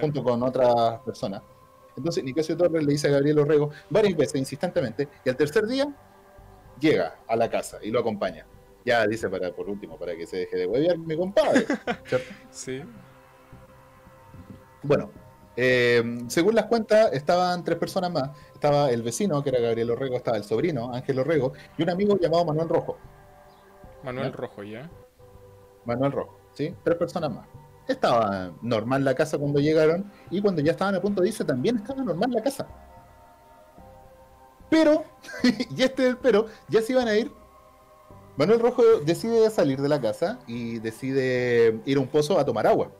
junto con otras personas. Entonces Nicasio Torres le dice a Gabriel Orrego varias veces, insistentemente, y al tercer día llega a la casa y lo acompaña. Ya dice para por último, para que se deje de huevear mi compadre. (laughs) ¿cierto? Sí. Bueno, eh, según las cuentas, estaban tres personas más. Estaba el vecino, que era Gabriel Orrego, estaba el sobrino, Ángel Orrego, y un amigo llamado Manuel Rojo. Manuel Ya. Rojo, ya. Manuel Rojo, ¿sí? Tres personas más. Estaba normal la casa cuando llegaron, y cuando ya estaban a punto de irse, también estaba normal la casa. Pero, (laughs) y este es el pero, ya se iban a ir. Manuel Rojo decide salir de la casa y decide ir a un pozo a tomar agua.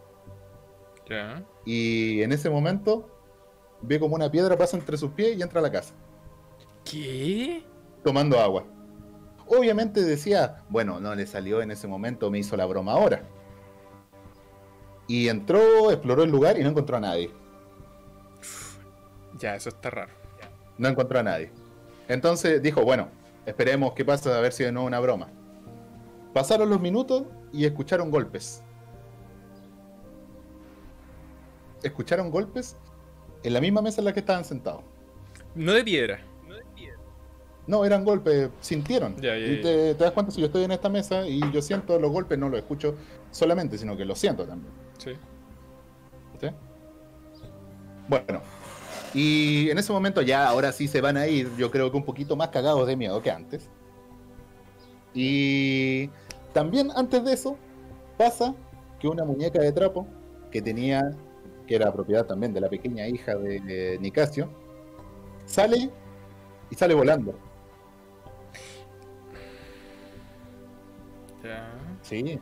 Y en ese momento ve como una piedra pasa entre sus pies y entra a la casa, ¿Qué? tomando agua. Obviamente decía, bueno, no le salió en ese momento, me hizo la broma ahora. Y entró, exploró el lugar y no encontró a nadie. Ya, eso está raro. No encontró a nadie. Entonces dijo, bueno, esperemos qué pasa, a ver si de nuevo una broma. Pasaron los minutos y escucharon golpes. Escucharon golpes en la misma mesa en la que estaban sentados. No de piedra. No, eran golpes, sintieron. Ya, ya, y te, te das cuenta si yo estoy en esta mesa y yo siento los golpes, no los escucho solamente, sino que los siento también. Sí. ¿sí? Bueno, y en ese momento ya ahora sí se van a ir, yo creo que un poquito más cagados de miedo que antes. Y también antes de eso pasa que una muñeca de trapo que tenía, que era propiedad también de la pequeña hija de, de Nicasio, sale y sale volando. Sí,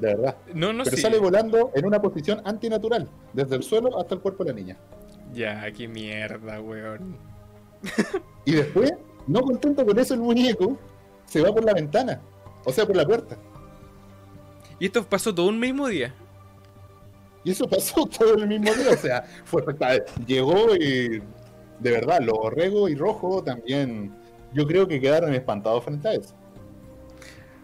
de verdad. No, no Pero sí. sale volando en una posición antinatural, desde el suelo hasta el cuerpo de la niña. Ya, qué mierda, weón. (laughs) Y después, no contento con eso, el muñeco se va por la ventana, o sea, por la puerta. Y esto pasó todo un mismo día. Y eso pasó (laughs) todo el mismo día, o sea, fue. Llegó y, de verdad, los Orrego y Rojo también yo creo que quedaron espantados frente a eso.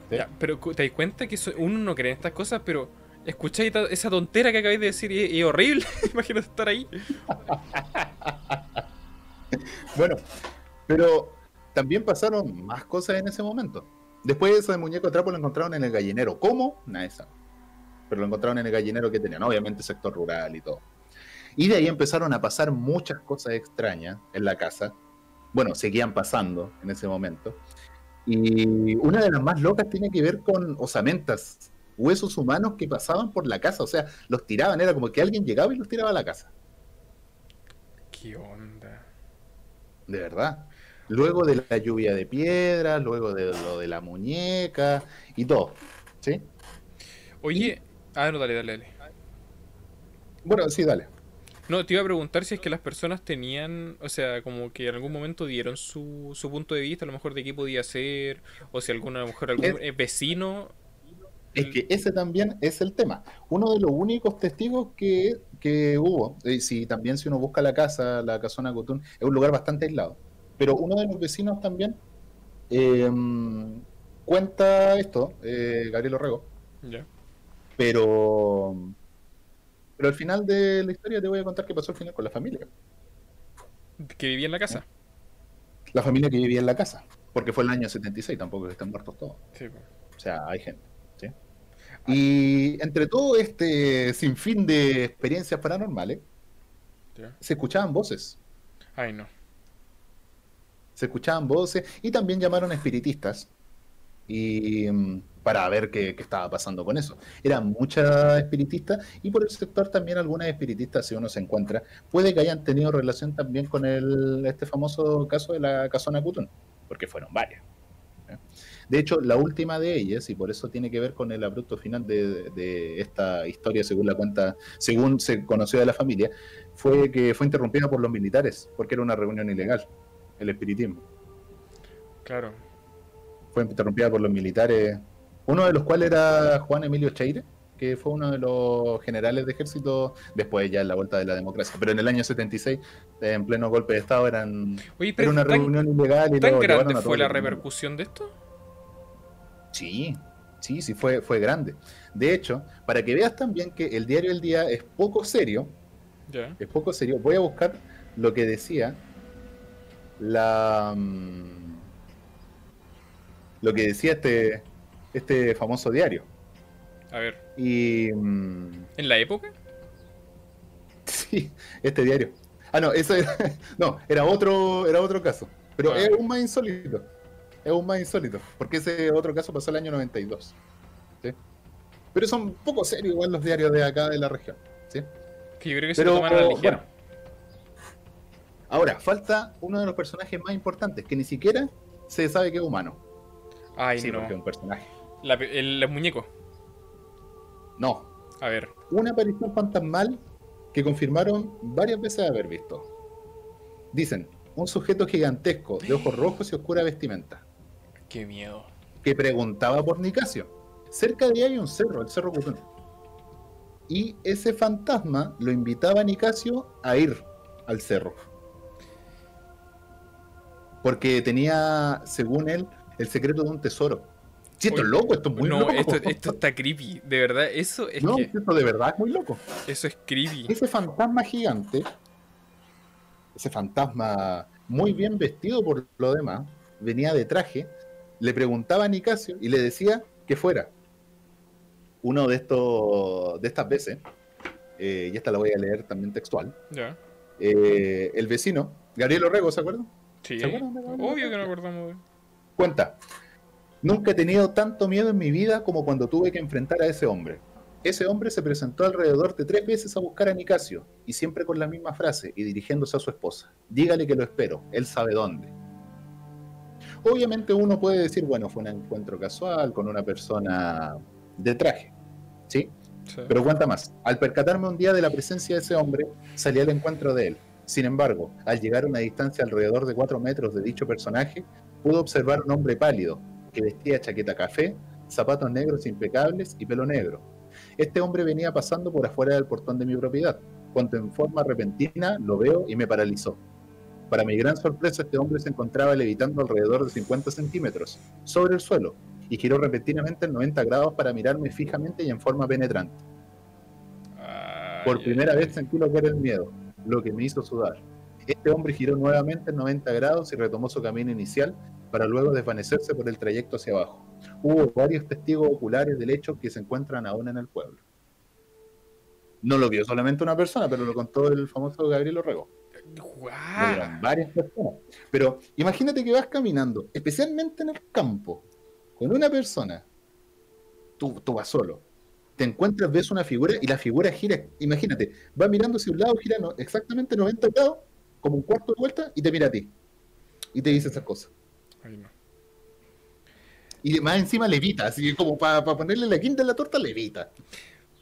Pero te das cuenta que uno no cree en estas cosas, pero escucháis esa tontera que acabáis de decir y es horrible. (laughs) Imagínate estar ahí. Bueno, pero también pasaron más cosas en ese momento. Después de eso de muñeco trapo lo encontraron en el gallinero. ¿Cómo? Nadie sabe. Pero lo encontraron en el gallinero que tenían, obviamente sector rural y todo. Y de ahí empezaron a pasar muchas cosas extrañas en la casa. Bueno, seguían pasando en ese momento. Y una de las más locas tiene que ver con osamentas, huesos humanos que pasaban por la casa. O sea, los tiraban, era como que alguien llegaba y los tiraba a la casa. ¿Qué onda? De verdad. Luego de la lluvia de piedras, luego de lo de la muñeca y todo. ¿Sí? Oye, ah, no, dale, dale, dale. Bueno, sí, dale. No, te iba a preguntar si es que las personas tenían, o sea, como que en algún momento dieron su, su punto de vista, a lo mejor de qué podía ser, o si alguna, a lo mejor algún Es- eh, vecino. Es que ese también es el tema. Uno de los únicos testigos que, que hubo, eh, si también si uno busca la casa, la casona Cotún, es un lugar bastante aislado. Pero uno de los vecinos también eh, cuenta esto, eh, Gabriel Orrego, Ya. pero, pero al final de la historia te voy a contar qué pasó al final con la familia. Que vivía en la casa. La familia que vivía en la casa, porque fue el año 76, tampoco están muertos todos. Sí, po. O sea, hay gente. ¿sí? Y entre todo este sinfín de experiencias paranormales, se escuchaban voces. Ay, no. Se escuchaban voces y también llamaron a espiritistas y mm, para ver qué, qué estaba pasando con eso. Eran muchas espiritistas y por el sector también algunas espiritistas, si uno se encuentra, puede que hayan tenido relación también con el, este famoso caso de la casona Cutún, porque fueron varias. De hecho, la última de ellas, y por eso tiene que ver con el abrupto final de, de esta historia, según la cuenta, según se conoció de la familia, fue que fue interrumpida por los militares, porque era una reunión ilegal, el espiritismo. Claro. Fue interrumpida por los militares, uno de los cuales era Juan Emilio Cheire, que fue uno de los generales de ejército, después ya en la vuelta de la democracia. Pero en el año 76, en pleno golpe de Estado, eran, Oye, era una ¿tan, reunión ilegal y tan grande a fue la repercusión de esto? Sí, sí, sí, fue, fue grande. De hecho, para que veas también que el diario El Día es poco serio, es poco serio, voy a buscar lo que decía la... lo que decía este, este famoso diario. A ver, Y... mm, ¿en la época? (laughs) sí, este diario. Ah, no, eso era, (laughs) no, era otro, era otro caso. Pero Ah. es un más insólito. Es un más insólito. Porque ese otro caso pasó el año 92. ¿sí? Pero son poco serios igual los diarios de acá de la región. ¿sí? Que yo creo que se Pero, lo toman a la ligera. bueno. Ahora, falta uno de los personajes más importantes, que ni siquiera se sabe que es humano. Ay, sí, porque es no. un personaje. La, el, los muñecos. No. A ver. Una aparición fantasmal que confirmaron varias veces haber visto. Dicen, un sujeto gigantesco, de ojos rojos y oscura vestimenta, Qué miedo. que preguntaba por Nicasio. Cerca de ahí hay un cerro, el Cerro Cutún. Y ese fantasma lo invitaba a Nicasio a ir al cerro. Porque tenía, según él, el secreto de un tesoro. Si esto Oye, es loco, esto es muy no, loco. esto, esto está creepy. De verdad, eso es no, que. esto de verdad es muy loco. Eso es creepy. Ese fantasma gigante, ese fantasma muy bien vestido por lo demás, venía de traje, le preguntaba a Nicasio y le decía que fuera. Uno de estos de estas veces, eh, y esta la voy a leer también textual, Ya. eh, el vecino, Gabriel Orrego, ¿se acuerdan? Sí. ¿Se acuerdan Obvio que no acordamos. Cuenta, nunca he tenido tanto miedo en mi vida como cuando tuve que enfrentar a ese hombre. Ese hombre se presentó alrededor de tres veces a buscar a Nicasio, y siempre con la misma frase y dirigiéndose a su esposa. Dígale que lo espero, él sabe dónde. Obviamente uno puede decir, bueno, fue un encuentro casual con una persona de traje, ¿sí? Sí. Pero cuenta más. Al percatarme un día de la presencia de ese hombre, salí al encuentro de él. Sin embargo, al llegar a una distancia alrededor de cuatro metros de dicho personaje, pude observar un hombre pálido que vestía chaqueta café, zapatos negros impecables y pelo negro. Este hombre venía pasando por afuera del portón de mi propiedad, cuando en forma repentina lo veo y me paralizó. Para mi gran sorpresa, este hombre se encontraba levitando alrededor de 50 centímetros sobre el suelo y giró repentinamente en 90 grados para mirarme fijamente y en forma penetrante. Por primera vez sentí lo que era el miedo, lo que me hizo sudar. Este hombre giró nuevamente en 90 grados y retomó su camino inicial para luego desvanecerse por el trayecto hacia abajo. Hubo varios testigos oculares del hecho que se encuentran aún en el pueblo. No lo vio solamente una persona, pero lo contó el famoso Gabriel Orrego. Vieron varias personas. Pero imagínate que vas caminando, especialmente en el campo, con una persona. Tú, tú vas solo. Te encuentras, ves una figura y la figura gira. Imagínate, va mirando hacia un lado, gira no- exactamente 90 grados, como un cuarto de vuelta, y te mira a ti. Y te dice esas cosas. Ay, no. Y más encima levita, así como para ponerle la quinta en la torta, levita.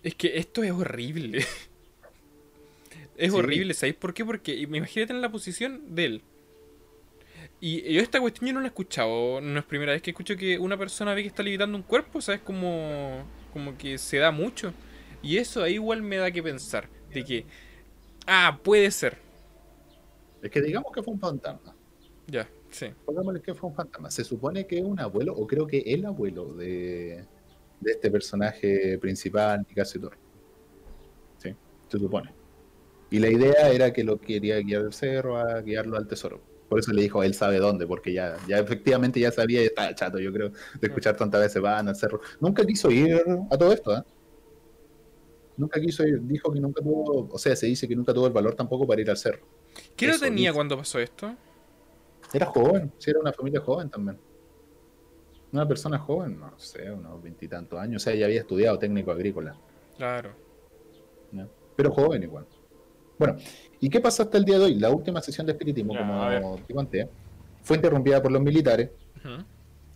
Es que esto es horrible. (laughs) es Sí. horrible, ¿sabéis por qué? Porque imagínate en la posición de él. Y yo esta cuestión yo no la he escuchado. No es primera vez que escucho que una persona ve que está levitando un cuerpo, ¿sabes? Como, como que se da mucho. Y eso ahí igual me da que pensar. De que, ah, puede ser. Es que digamos que fue un fantasma. Ya, sí. Pongámosle que fue un fantasma. Se supone que es un abuelo, o creo que el abuelo de, de este personaje principal, Nicasio Torre. Sí, se supone. Y la idea era que lo quería guiar al cerro a guiarlo al tesoro. Por eso le dijo, él sabe dónde, porque ya, ya efectivamente ya sabía y estaba chato, yo creo, de escuchar tantas veces van al cerro. Nunca quiso ir a todo esto, ¿eh? Nunca quiso ir, dijo que nunca tuvo, o sea, se dice que nunca tuvo el valor tampoco para ir al cerro. ¿Qué edad tenía dice. cuando pasó esto? Era joven, sí, era una familia joven también. Una persona joven, no sé, unos veintitantos años, o sea, ya había estudiado técnico agrícola, Claro. ¿no? pero joven igual. Bueno, ¿y qué pasó hasta el día de hoy? La última sesión de espiritismo, Ya, como te conté, fue interrumpida por los militares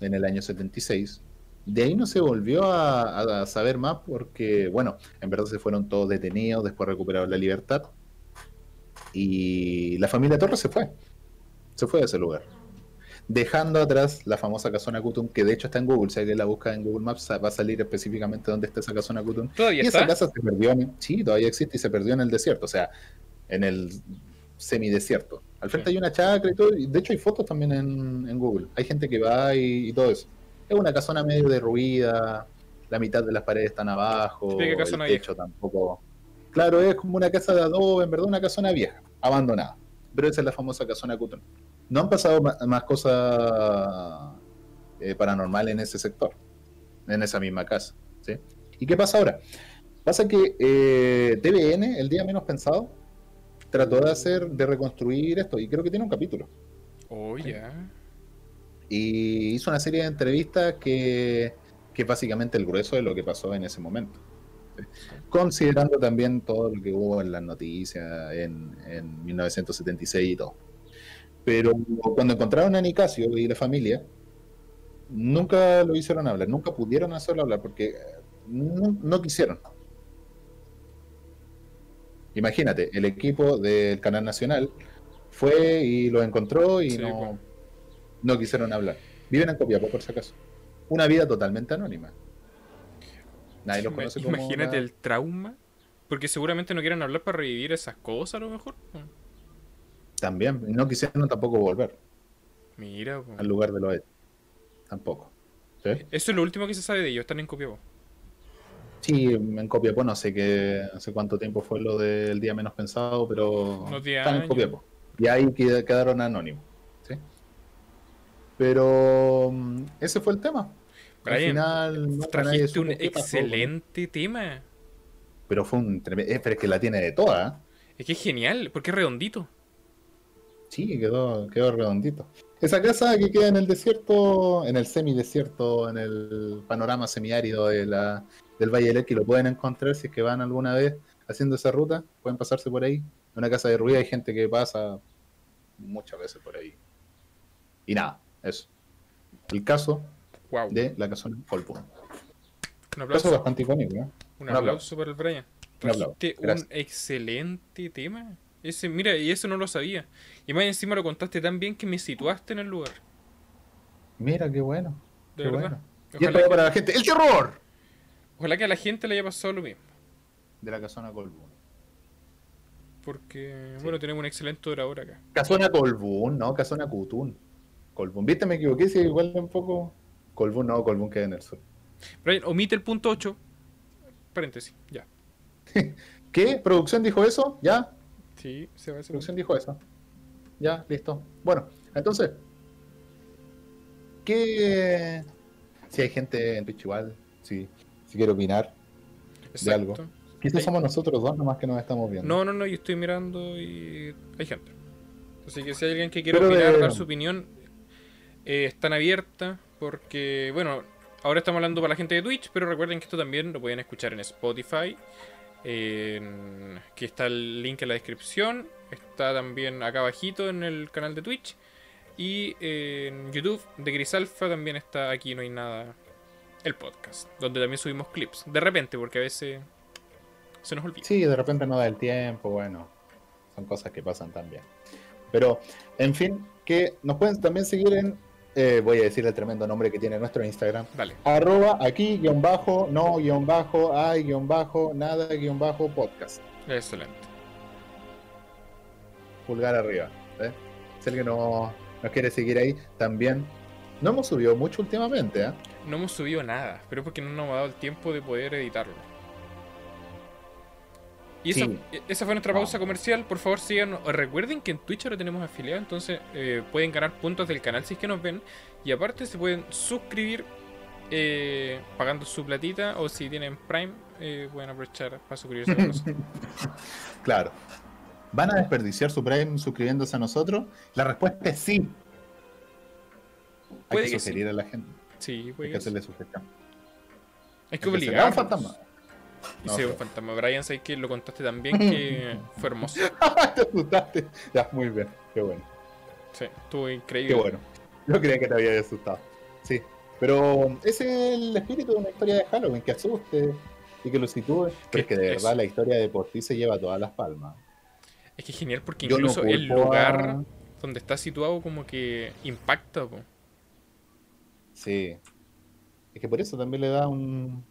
en el año 76. De ahí no se volvió a, a saber más porque, bueno, en verdad se fueron todos detenidos, después recuperaron la libertad. Y la familia Torres se fue. Se fue de ese lugar. Dejando atrás la famosa casona Kutum, que de hecho está en Google. Si alguien la busca en Google Maps, va a salir específicamente dónde está esa casona Kutum. ¿Todavía Y esa está? casa se perdió en, sí, todavía existe y se perdió en el desierto, o sea, en el semidesierto. Al frente Sí. hay una chacra y todo, y de hecho hay fotos también en, en Google. Hay gente que va y, y todo eso. Es una casona medio derruida, la mitad de las paredes están abajo, Típica el techo tampoco. Claro, es como una casa de adobe, en verdad una casona vieja, abandonada. Pero esa es la famosa casona Cutón. No han pasado más cosas eh, paranormales en ese sector, en esa misma casa. ¿sí? ¿Y qué pasa ahora? Pasa que eh, TVN, el día menos pensado, trató de hacer, de reconstruir esto, y creo que tiene un capítulo. Oh, ya. Y hizo una serie de entrevistas que, que es básicamente el grueso de lo que pasó en ese momento. Considerando también todo lo que hubo en las noticias en, en 1976 y todo. Pero cuando encontraron a Nicasio y la familia, nunca lo hicieron hablar, nunca pudieron hacerlo hablar porque no, no quisieron. Imagínate, el equipo del Canal Nacional fue y lo encontró y Sí, no, pues. no quisieron hablar. Viven en Copiapó, por si acaso. Una vida totalmente anónima. Nadie los conoce como Imagínate la- el trauma. Porque seguramente no quieren hablar para revivir esas cosas, a lo mejor. También, y no quisieron tampoco volver Mira, po. al lugar de los hechos. Tampoco. ¿Sí? eso es lo último que se sabe de ellos. Están en Copiapó. Sí, en Copiapó no sé qué, hace cuánto tiempo fue lo del día menos pensado, pero están en. Copiapó. Y ahí qued- quedaron anónimos. ¿sí? Pero mm, ese fue el tema. Al final nadie Trajiste un pasó excelente tema. Pero fue un tremendo. pero es que la tiene de todas. ¿eh? Es que es genial, porque es redondito. Sí, quedó, quedó redondito. Esa casa que queda en el desierto, en el semidesierto, en el panorama semiárido de la, del Valle del Elqui, lo pueden encontrar si es que van alguna vez haciendo esa ruta, pueden pasarse por ahí. Una casa de ruida, hay gente que pasa muchas veces por ahí. Y nada, eso. El caso Wow. de la casona Colpo. Un aplauso, bastante icónico, ¿eh? un un aplauso para el Brian. Un aplauso, Trajiste un excelente tema. Ese, mira, y eso no lo sabía. Y más encima lo contaste tan bien que me situaste en el lugar. Mira, qué bueno. De qué verdad. bueno. Y esto que, para la gente. ¡El terror! ojalá que a la gente le haya pasado lo mismo. De la casona Colpo. Porque, bueno, tenemos un excelente orador acá. Casona Colbún, ¿no? Casona Cutún. Colbún. ¿Viste? Me equivoqué, sí, igual un poco. Colbún, no, Colbún queda en el sur. Brian, omite el punto 8. Paréntesis, ya. (laughs) ¿Qué? ¿Producción dijo eso? ¿Ya? Sí, se va a hacer. Producción dijo eso. Ya, listo. Bueno, entonces. ¿Qué. Si hay gente en Twitch igual, si, si quiere opinar de algo. Quizás somos nosotros dos nomás que nos estamos viendo. No, no, no, yo estoy mirando y hay gente. Así que si hay alguien que Pero de- opinar, dar su opinión, eh, están abiertas porque, bueno, ahora estamos hablando para la gente de Twitch, pero recuerden que esto también lo pueden escuchar en Spotify, en- que está el link en la descripción, está también acá abajito en el canal de Twitch y en YouTube de Grisalfa también está aquí no hay nada el podcast, donde también subimos clips, de repente, porque a veces se nos olvida. Sí, de repente no da el tiempo, bueno, son cosas que pasan también. Pero, en fin, que nos pueden también seguir en, eh, voy a decir el tremendo nombre que tiene nuestro Instagram, Dale. arroba aquí, guion bajo, no, guion bajo, hay, guion bajo, nada, guion bajo, podcast. Excelente. Pulgar arriba. ¿eh? Si alguien no, nos quiere seguir ahí, también. No hemos subido mucho últimamente, ¿eh? No hemos subido nada, pero porque no nos ha dado el tiempo de poder editarlo. Y esa, Sí. esa fue nuestra pausa comercial. Por favor, síganos. Recuerden que en Twitch ahora tenemos afiliado, entonces eh, pueden ganar puntos del canal si es que nos ven. Y aparte, se pueden suscribir eh, pagando su platita. O si tienen Prime, eh, pueden aprovechar para suscribirse con nosotros. (laughs) Claro. ¿Van a desperdiciar su Prime suscribiéndose a nosotros? La respuesta es sí. Hay Puede que que sugerir a la gente. Sí, Hay puede que que sí. hacerle sugestión. Hay que Hay Y No, sí, un fantasma. Brian, sabes que lo contaste también que (laughs) fue hermoso. (laughs) te asustaste. Ya, muy bien. Qué bueno. Sí, estuvo increíble. Qué bueno. Yo creía que te había asustado. Sí. Pero es el espíritu de una historia de Halloween, que asuste y que lo sitúe. Pero es que de verdad la historia de por sí se lleva todas las palmas. Es que es genial porque no incluso el lugar a- donde está situado como que impacta. po. Sí. Es que por eso también le da un,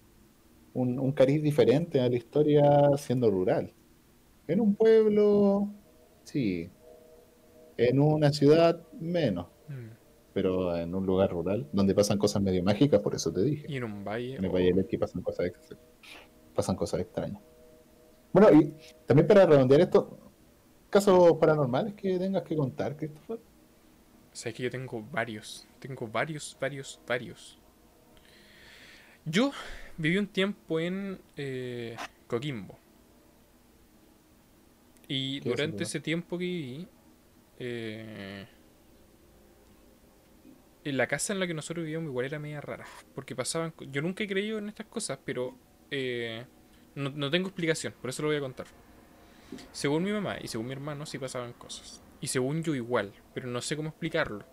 un, un cariz diferente a la historia siendo rural. En un pueblo, sí. En una ciudad, menos. Mm. Pero en un lugar rural, donde pasan cosas medio mágicas, por eso te dije. Y en un valle. En el Valle del Elqui pasan cosas, pasan cosas extrañas. Bueno, y también para redondear esto, casos paranormales que tengas que contar, Christopher. Sabes que yo tengo varios. Tengo varios, varios, varios. Yo viví un tiempo en eh, Coquimbo. Y ¿Qué es durante ese tiempo que viví, eh, en la casa en la que nosotros vivíamos igual era media rara. Porque pasaban... Yo nunca he creído en estas cosas, pero eh, no, no tengo explicación, por eso lo voy a contar. Según mi mamá y según mi hermano sí pasaban cosas. Y según yo igual, pero no sé cómo explicarlo.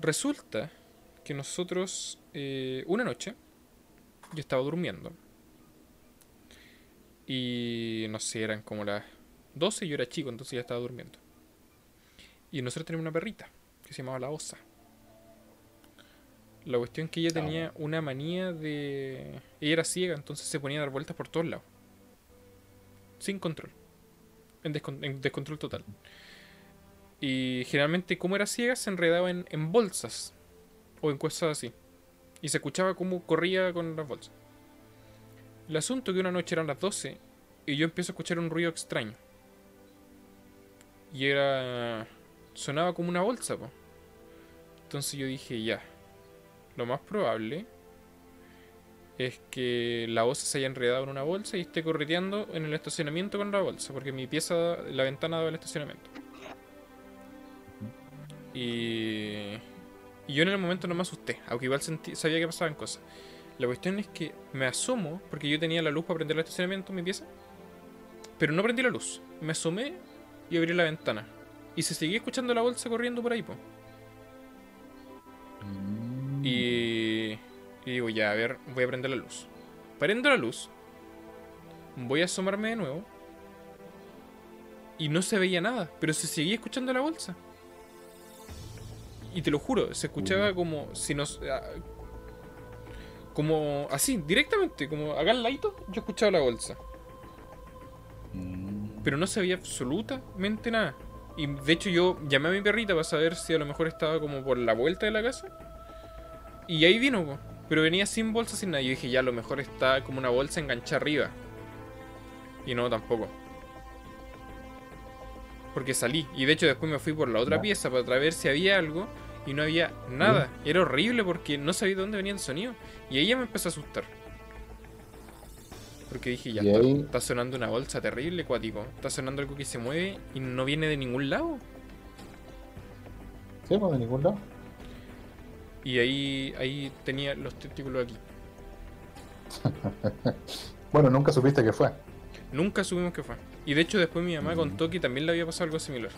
Resulta que nosotros, eh, una noche, yo estaba durmiendo. Y no sé, eran como las 12, yo era chico, entonces ya estaba durmiendo. Y nosotros teníamos una perrita que se llamaba la Osa. La cuestión es que ella tenía una manía de... Ella era ciega, entonces se ponía a dar vueltas por todos lados. Sin control. En, descon- en descontrol total. Y generalmente, como era ciega, se enredaba en, en bolsas. O en cosas así. Y se escuchaba cómo corría con las bolsas. El asunto que una noche eran las 12 y yo empiezo a escuchar un ruido extraño. Y era... Sonaba como una bolsa, po. Entonces yo dije, ya. Lo más probable es que la bolsa se haya enredado en una bolsa y esté correteando en el estacionamiento con la bolsa, porque mi pieza, la ventana daba al estacionamiento. Y, y yo en el momento no me asusté, aunque igual sentí- sabía que pasaban cosas. La cuestión es que me asomo, porque yo tenía la luz para prender el estacionamiento en mi pieza, pero no prendí la luz. Me asomé y abrí la ventana. Y se seguía escuchando la bolsa corriendo por ahí, po. Y, y digo, ya, a ver, voy a prender la luz. Prendo la luz. Voy a asomarme de nuevo. Y no se veía nada, pero se seguía escuchando la bolsa. Y te lo juro, se escuchaba como si nos... ah, Como así, directamente, como acá al ladito, yo escuchaba la bolsa. Mm. pero no sabía absolutamente nada. Y de hecho yo llamé a mi perrita para saber si a lo mejor estaba como por la vuelta de la casa. Y ahí vino, po. pero venía sin bolsa, sin nada. Y yo dije, ya a lo mejor está como una bolsa enganchada arriba. Y no, tampoco. Porque salí. Y de hecho después me fui por la otra pieza para ver si había algo. Y no había nada. Era horrible porque no sabía de dónde venía el sonido. Y ahí ya me empezó a asustar. Porque dije, ya está, está sonando una bolsa terrible, cuático. Está sonando algo que se mueve y no viene de ningún lado. Sí, pues de ningún lado. Y ahí, ahí tenía los testículos aquí. (laughs) Bueno, nunca supiste qué fue. Nunca supimos qué fue. Y de hecho después mi mamá Mm. contó que también le había pasado algo similar.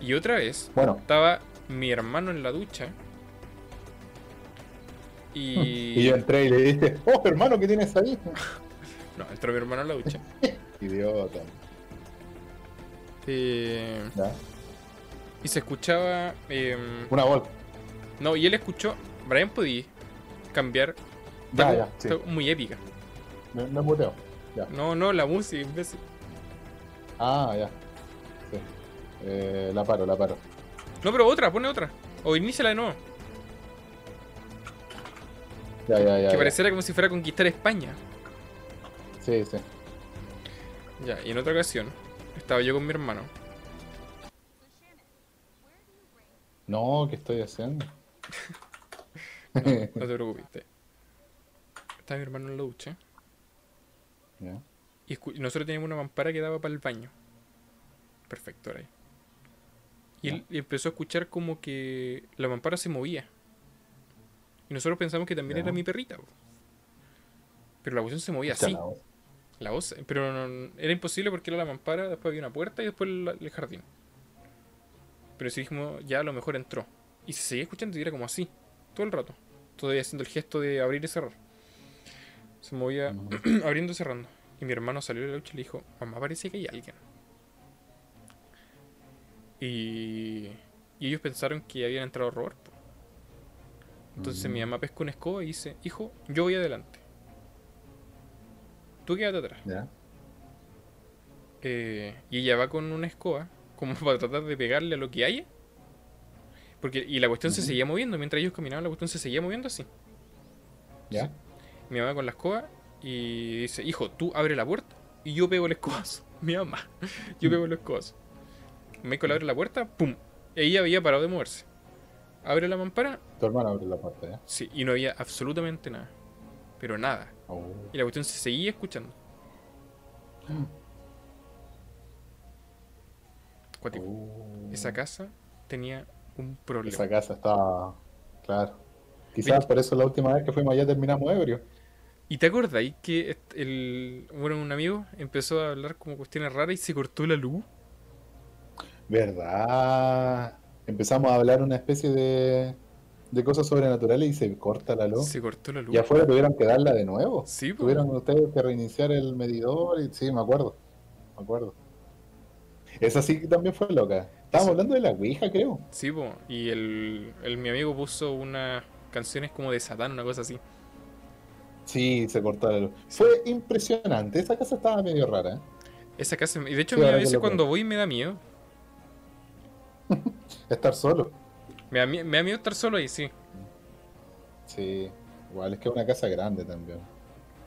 Y otra vez, Bueno, estaba mi hermano en la ducha. Y... (laughs) y yo entré y le dije, oh hermano, ¿qué tienes ahí? (laughs) No, entró mi hermano en la ducha. (laughs) Idiota. Eh, Ya. y se escuchaba... em, Una bolsa. no, y él escuchó... Brian podía cambiar... Ya, ya, sí. muy épica. Me, me muteo. Ya. No, no, la música, imbécil. Ah, ya. Sí. Eh, la paro, la paro. No, pero otra, pone otra. O iníciala de nuevo. Ya, ya, ya. que ya. pareciera como si fuera a conquistar España. Sí, sí. Ya, y en otra ocasión, estaba yo con mi hermano. No, ¿qué estoy haciendo? (laughs) No te (laughs) preocupes. Estaba mi hermano en la ducha. Ya. Y nosotros teníamos una mampara que daba para el baño. Perfecto, ahí. Y él empezó a escuchar como que la mampara se movía. Y nosotros pensamos que también Ya. era mi perrita. Pero la cuestión se movía así. la voz. La voz, pero no- era imposible porque era la mampara, después había una puerta y después el, el jardín. Pero sí dijimos, ya a lo mejor entró. Y se seguía escuchando y era como así, todo el rato. Todavía haciendo el gesto de abrir y cerrar. Se movía (clears throat) abriendo y cerrando. Y mi hermano salió de la ducha y le dijo, mamá, parece que hay alguien. Y, y ellos pensaron que habían entrado a robar. Entonces mi mamá pesca una escoba y dice, hijo, yo voy adelante. Tú quédate atrás. Ya. Eh, y ella va con una escoba, como (laughs) para tratar de pegarle a lo que haya. Porque, y la cuestión se seguía moviendo, mientras ellos caminaban, la cuestión se seguía moviendo así. Ya. Mi mamá con la escoba y dice, hijo, tú abre la puerta y yo pego el escobazo. (laughs) Mi mamá, yo pego el escobazo. Michael abre la puerta, ¡pum! Ella había parado de moverse. Abre la mampara, Tu hermano abre la puerta, ¿ya? sí, y no había absolutamente nada. Pero nada. Oh. Y la cuestión se seguía escuchando. (gasps) Cuático. Oh. Esa casa tenía un problema. Esa casa estaba. Claro. Quizás por eso la última vez que fuimos allá terminamos ebrio. ¿Y te acordáis que el, bueno, un amigo empezó a hablar como cuestiones raras y se cortó la luz? ¿Verdad? Empezamos a hablar una especie de, de cosas sobrenaturales y se corta la luz. Se cortó la luz. Y afuera tuvieron que darla de nuevo. Sí, po. Tuvieron ustedes que reiniciar el medidor y sí, me acuerdo. Me acuerdo. Esa sí que también fue loca. Estábamos hablando de la Ouija, creo. Sí, po. Y el, el- mi amigo puso unas canciones como de Satán, una cosa así. Sí, se cortó la luz. Sí. Fue impresionante. Esa casa estaba medio rara. ¿eh? Esa casa, y de hecho Sí, a veces cuando voy me da miedo. (laughs) Estar solo. Me da, me da miedo estar solo ahí, sí. Sí. Igual es que es una casa grande también.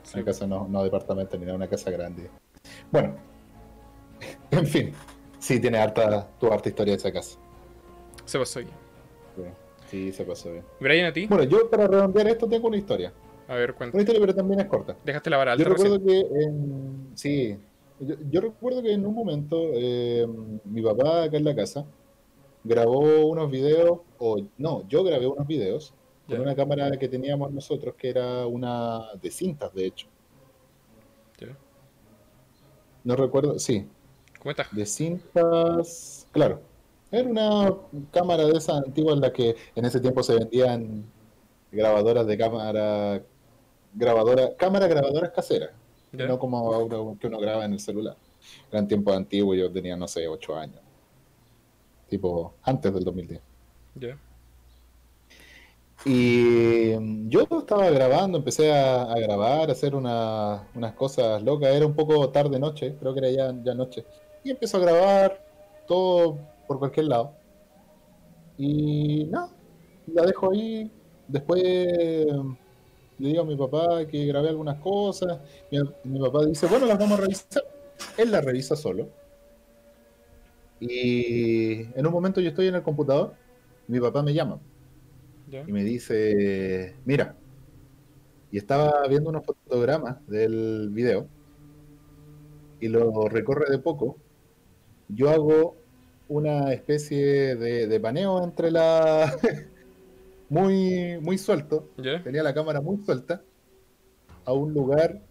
Sí. Una casa no, no departamento ni nada, una casa grande. Bueno. (laughs) En fin. Sí, tiene harta, tu harta historia esa casa. Se pasó bien. Sí, sí, se pasó bien. Brian, a ti. Bueno, yo para redondear esto tengo una historia. A ver, cuenta. Una historia, pero también es corta. Dejaste la vara alta Yo recuerdo recién. que en, sí, yo, yo recuerdo que en un momento eh, mi papá acá en la casa grabó unos videos, o no, yo grabé unos videos con una cámara que teníamos nosotros, que era una de cintas, de hecho. No recuerdo, sí, ¿Cómo estás? de cintas, claro. Era una cámara de esas antiguas en las que en ese tiempo se vendían grabadoras de cámara, grabadora, cámara grabadoras caseras. No como ahora que uno graba en el celular. Eran tiempos antiguos, yo tenía, no sé, 8 años. Tipo, antes del 2010. Ya. Y mm, yo estaba grabando, empecé a, a grabar, a hacer una- unas cosas locas. Era un poco tarde noche, creo que era ya, ya noche. Y empezó a grabar todo por cualquier lado. Y nada, la dejo ahí. Después le digo a mi papá que grabé algunas cosas. Mi, mi papá dice, bueno, las vamos a revisar. Él las revisa solo. Y en un momento yo estoy en el computador, mi papá me llama ¿Ya? y me dice, mira, y estaba viendo unos fotogramas del video y lo recorre de poco, yo hago una especie de, de paneo entre la... (laughs) muy, muy suelto, tenía la cámara muy suelta, a un lugar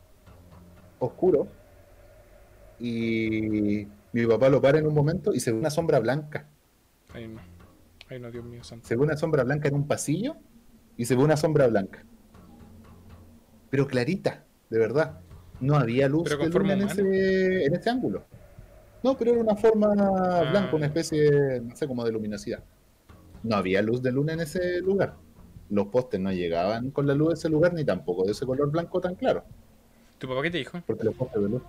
oscuro y mi papá lo para en un momento y se ve una sombra blanca. Ay, no. Ay, no, Dios mío santo. Se ve una sombra blanca en un pasillo y se ve una sombra blanca. Pero clarita, de verdad. No había luz de luna en ese, en ese ángulo. No, pero era una forma blanca, una especie, no sé, como de luminosidad. No había luz de luna en ese lugar. Los postes no llegaban con la luz de ese lugar, ni tampoco de ese color blanco tan claro, ¿Tu papá qué te dijo? porque los postes de luz.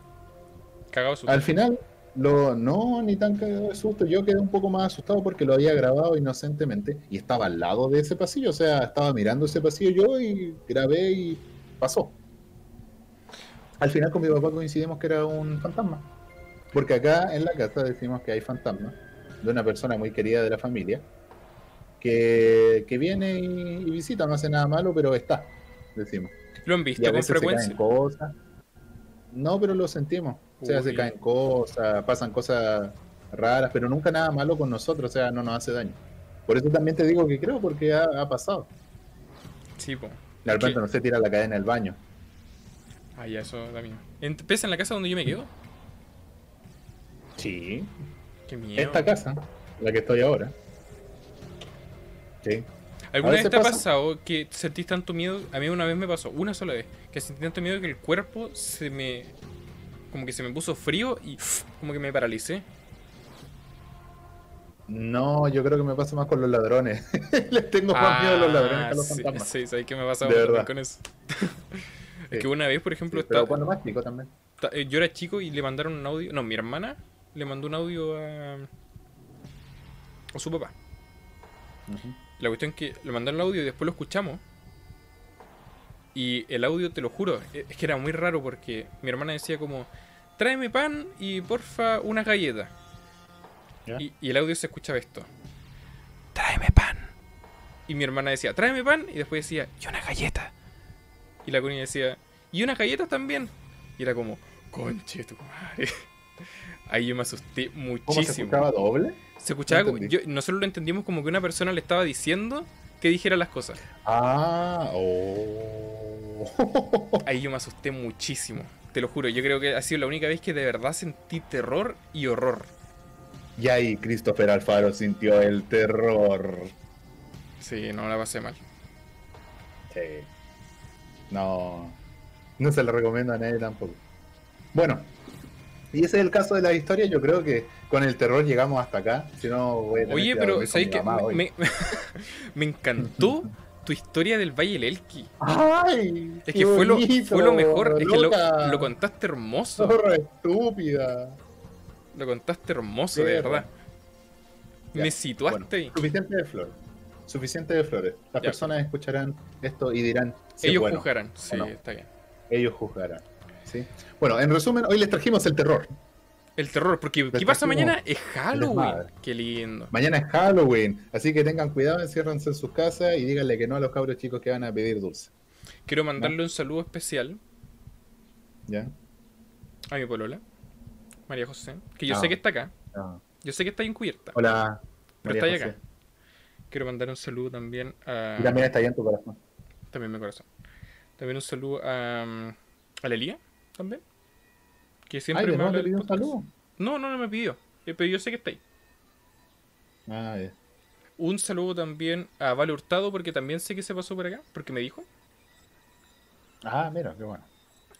Cagado su. Al final, lo, no, ni tan cagado de susto. Yo quedé un poco más asustado porque lo había grabado inocentemente y estaba al lado de ese pasillo. O sea, estaba mirando ese pasillo yo y grabé y pasó. Al final con mi papá coincidimos que era un fantasma. Porque acá en la casa decimos que hay fantasmas de una persona muy querida de la familia que, que viene y, y visita, no hace nada malo, pero está, decimos. ¿Lo han visto con se frecuencia? cosas. No, pero lo sentimos. O sea, se caen cosas, pasan cosas raras, pero nunca nada malo con nosotros, o sea, no nos hace daño. Por eso también te digo que creo, porque ha, ha pasado. Sí, po. De repente, no sé, tira la cadena del baño. Ah, ya, eso. ¿En- ¿Pesa en la casa donde yo me quedo? Sí. Qué miedo. Esta casa, la que estoy ahora. Sí. ¿Alguna vez te ha pasa. pasado que sentís tanto miedo? A mí una vez me pasó, una sola vez, que sentí tanto miedo que el cuerpo se me. como que se me puso frío y como que me paralicé. No, yo creo que me pasa más con los ladrones. (laughs) Les tengo más miedo a los ladrones que a los Ah, sí, fantasmas. Sí, ¿sabes qué me verdad. con eso? (laughs) Es que una vez, por ejemplo, Sí, pero estaba- cuando más chico también. ta- eh, yo era chico y le mandaron un audio. No, mi hermana le mandó un audio a. a su papá. Ujú. La cuestión es que le mandaron el audio y después lo escuchamos. Y el audio, te lo juro, e- es que era muy raro porque mi hermana decía como, tráeme pan y porfa unas galletas. Y, y el audio se escuchaba esto. Tráeme pan. Y mi hermana decía, tráeme pan y después decía, y una galleta. Y la Connie decía, y unas galletas también. Y era como, conche tu madre. (laughs) Ahí yo me asusté ¿Cómo se muchísimo. escuchaba doble? Se escuchaba No como. yo- nosotros lo entendimos como que una persona le estaba diciendo que dijera las cosas. Ah, oh. Ahí yo me asusté muchísimo. Te lo juro, yo creo que ha sido la única vez que de verdad sentí terror y horror. Y ahí Christopher Alfaro sintió el terror. Sí, no la pasé mal. Sí. No. No se lo recomiendo a nadie tampoco. Bueno. Y ese es el caso de la historia. Yo creo que con el terror llegamos hasta acá. Si no, voy a tener Oye, que pero ¿sabes hoy. Me, (laughs) me encantó (laughs) tu historia del Valle del Elqui. ¡Ay! Es que fue lo, bonito, fue lo mejor. Es que lo, contaste hermoso. Zorra estúpida. Lo contaste hermoso, de verdad. Ya, Me situaste Bueno, suficiente de flores. Suficiente de flores. Las Ya. personas escucharán esto y dirán. si Ellos bueno. juzgarán. Sí, no. está bien. Ellos juzgarán. ¿Sí? Bueno, en resumen, hoy les trajimos el terror. El terror, porque ¿qué pasa mañana? Es Halloween. Qué lindo. Mañana es Halloween, así que tengan cuidado, enciérrense en sus casas y díganle que no a los cabros chicos que van a pedir dulce. Quiero mandarle un saludo especial ¿Ya? a mi polola, María José, que yo Ah. sé que está acá. Ah. Yo sé que está encubierta. Hola. Pero María está acá. Quiero mandar un saludo también a. Y también está ahí en tu corazón. También mi corazón. También un saludo a. um, a Lelia, también. Que siempre Ay, me habla pidió un saludo. No, no, no me pidió. Eh, Pero yo sé que está ahí. Ah, ya. Un saludo también a Vale Hurtado, porque también sé que se pasó por acá, porque me dijo. Ah, mira, qué bueno.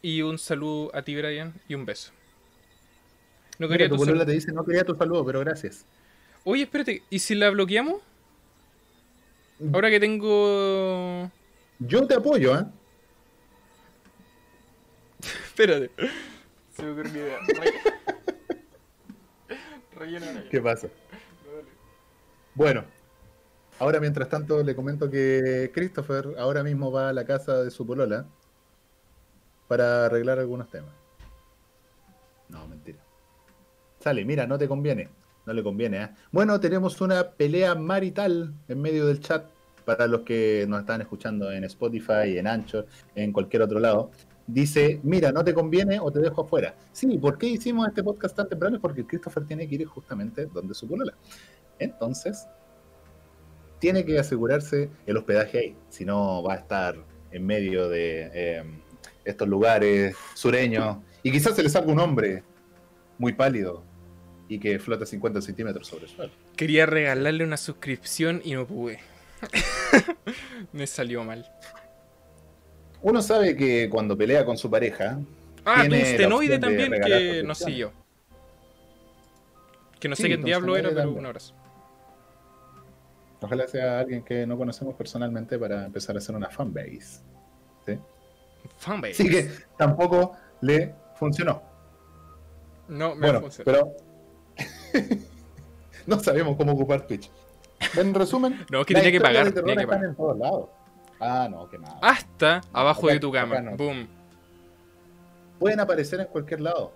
Y un saludo a ti, Brian, y un beso. No Mira, quería tu tu te dice, no quería tu saludo, pero gracias. Oye, espérate, ¿y si la bloqueamos? Ahora que tengo. Yo te apoyo, ¿eh? Espérate. Se me ocurrió una idea. Rellena ¿Qué pasa? Bueno, ahora mientras tanto le comento que Christopher ahora mismo va a la casa de su polola para arreglar algunos temas. No, mentira. Sale, mira, no te conviene. No le conviene, ¿eh? Bueno, tenemos una pelea marital en medio del chat para los que nos están escuchando en Spotify, en Anchor, en cualquier otro lado. Dice, mira, no te conviene o te dejo afuera. Sí, ¿por qué hicimos este podcast tan temprano? Porque Christopher tiene que ir justamente donde su polola. Entonces, tiene que asegurarse el hospedaje ahí, si no va a estar en medio de eh, estos lugares sureños y quizás se le salga un hombre muy pálido y que flota 50 centímetros sobre el suelo. Quería regalarle una suscripción y no pude. (laughs) Me salió mal. Uno sabe que cuando pelea con su pareja. Ah, tiene la Tungstenoide opción de también que suscripciones. siguió. Que no sé qué diablo era, pero un abrazo. Ojalá sea alguien que no conocemos personalmente para empezar a hacer una fanbase. ¿sí? Fanbase. Así que tampoco le funcionó. No, me Bueno, funciona. pero (laughs) no sabemos cómo ocupar Twitch. En resumen, No, es que tenía que pagar, tenía que pagar. en todos lados. Ah, no, qué mal. Hasta abajo acá- de tu cama. no. Boom. Pueden aparecer en cualquier lado.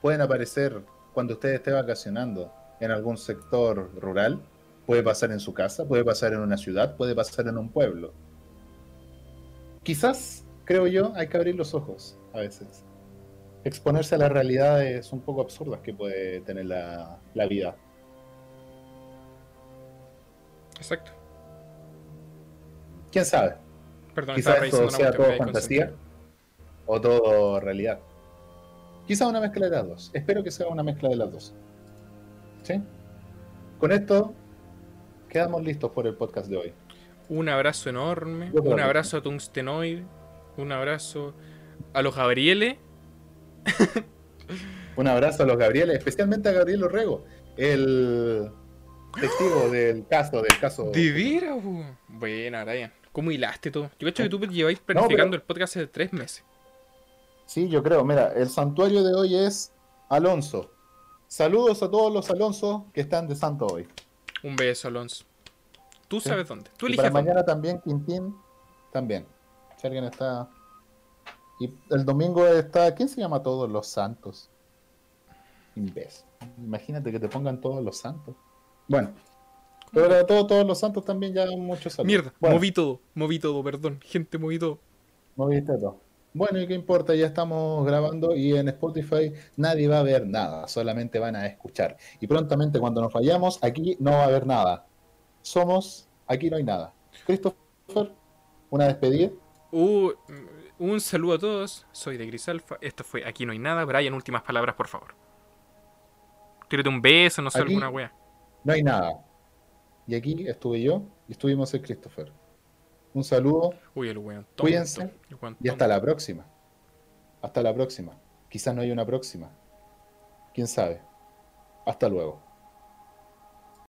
Pueden aparecer cuando usted esté vacacionando en algún sector rural. Puede pasar en su casa, puede pasar en una ciudad, puede pasar en un pueblo. Quizás, creo yo, hay que abrir los ojos a veces. Exponerse a las realidades un poco absurdas que puede tener la, la vida. Exacto. ¿Quién sabe? Perdón, Quizás esto sea todo fantasía o todo realidad. Quizás una mezcla de las dos. Espero que sea una mezcla de las dos. ¿Sí? Con esto quedamos listos por el podcast de hoy. Un abrazo enorme. Yo Un abrazo a Tungstenoid. Un abrazo a los Gabrieles. (laughs) Un abrazo a los Gabrieles, especialmente a Gabriel Orrego, el testigo (gasps) del caso, del caso. De veras? Buena, Brian. ¿Cómo hilaste todo? Yo cacho que tú lleváis planificando el podcast hace tres meses. Sí, yo creo. Mira, el santuario de hoy es Alonso. Saludos a todos los Alonso que están de santo hoy. Un beso, Alonso. Tú Sí. sabes dónde. Tú Y eliges para dónde. mañana también, Quintín, también. Si alguien está... Y el domingo está... ¿Quién se llama todos los santos? Imbécil. Imagínate que te pongan todos los santos. Bueno. Pero a todos, todos los santos también ya muchos saludos. Mierda, Bueno, moví todo. Moví todo, perdón. Gente, moví todo. moviste todo. Bueno, ¿y qué importa? Ya estamos grabando y en Spotify nadie va a ver nada, solamente van a escuchar. Y prontamente cuando nos vayamos, aquí no va a haber nada. Somos, aquí no hay nada. Christopher, una despedida. Uh, un saludo a todos. Soy de Gris Alpha. Esto fue Aquí no hay nada. Brian, últimas palabras, por favor. Tírate un beso, no sé, Aquí- alguna wea. No hay nada. Y aquí estuve yo y estuvimos el Christopher. Un saludo Uy, el weón. Cuídense el weón y hasta la próxima. Hasta la próxima. Quizás no hay una próxima. ¿Quién sabe? Hasta luego.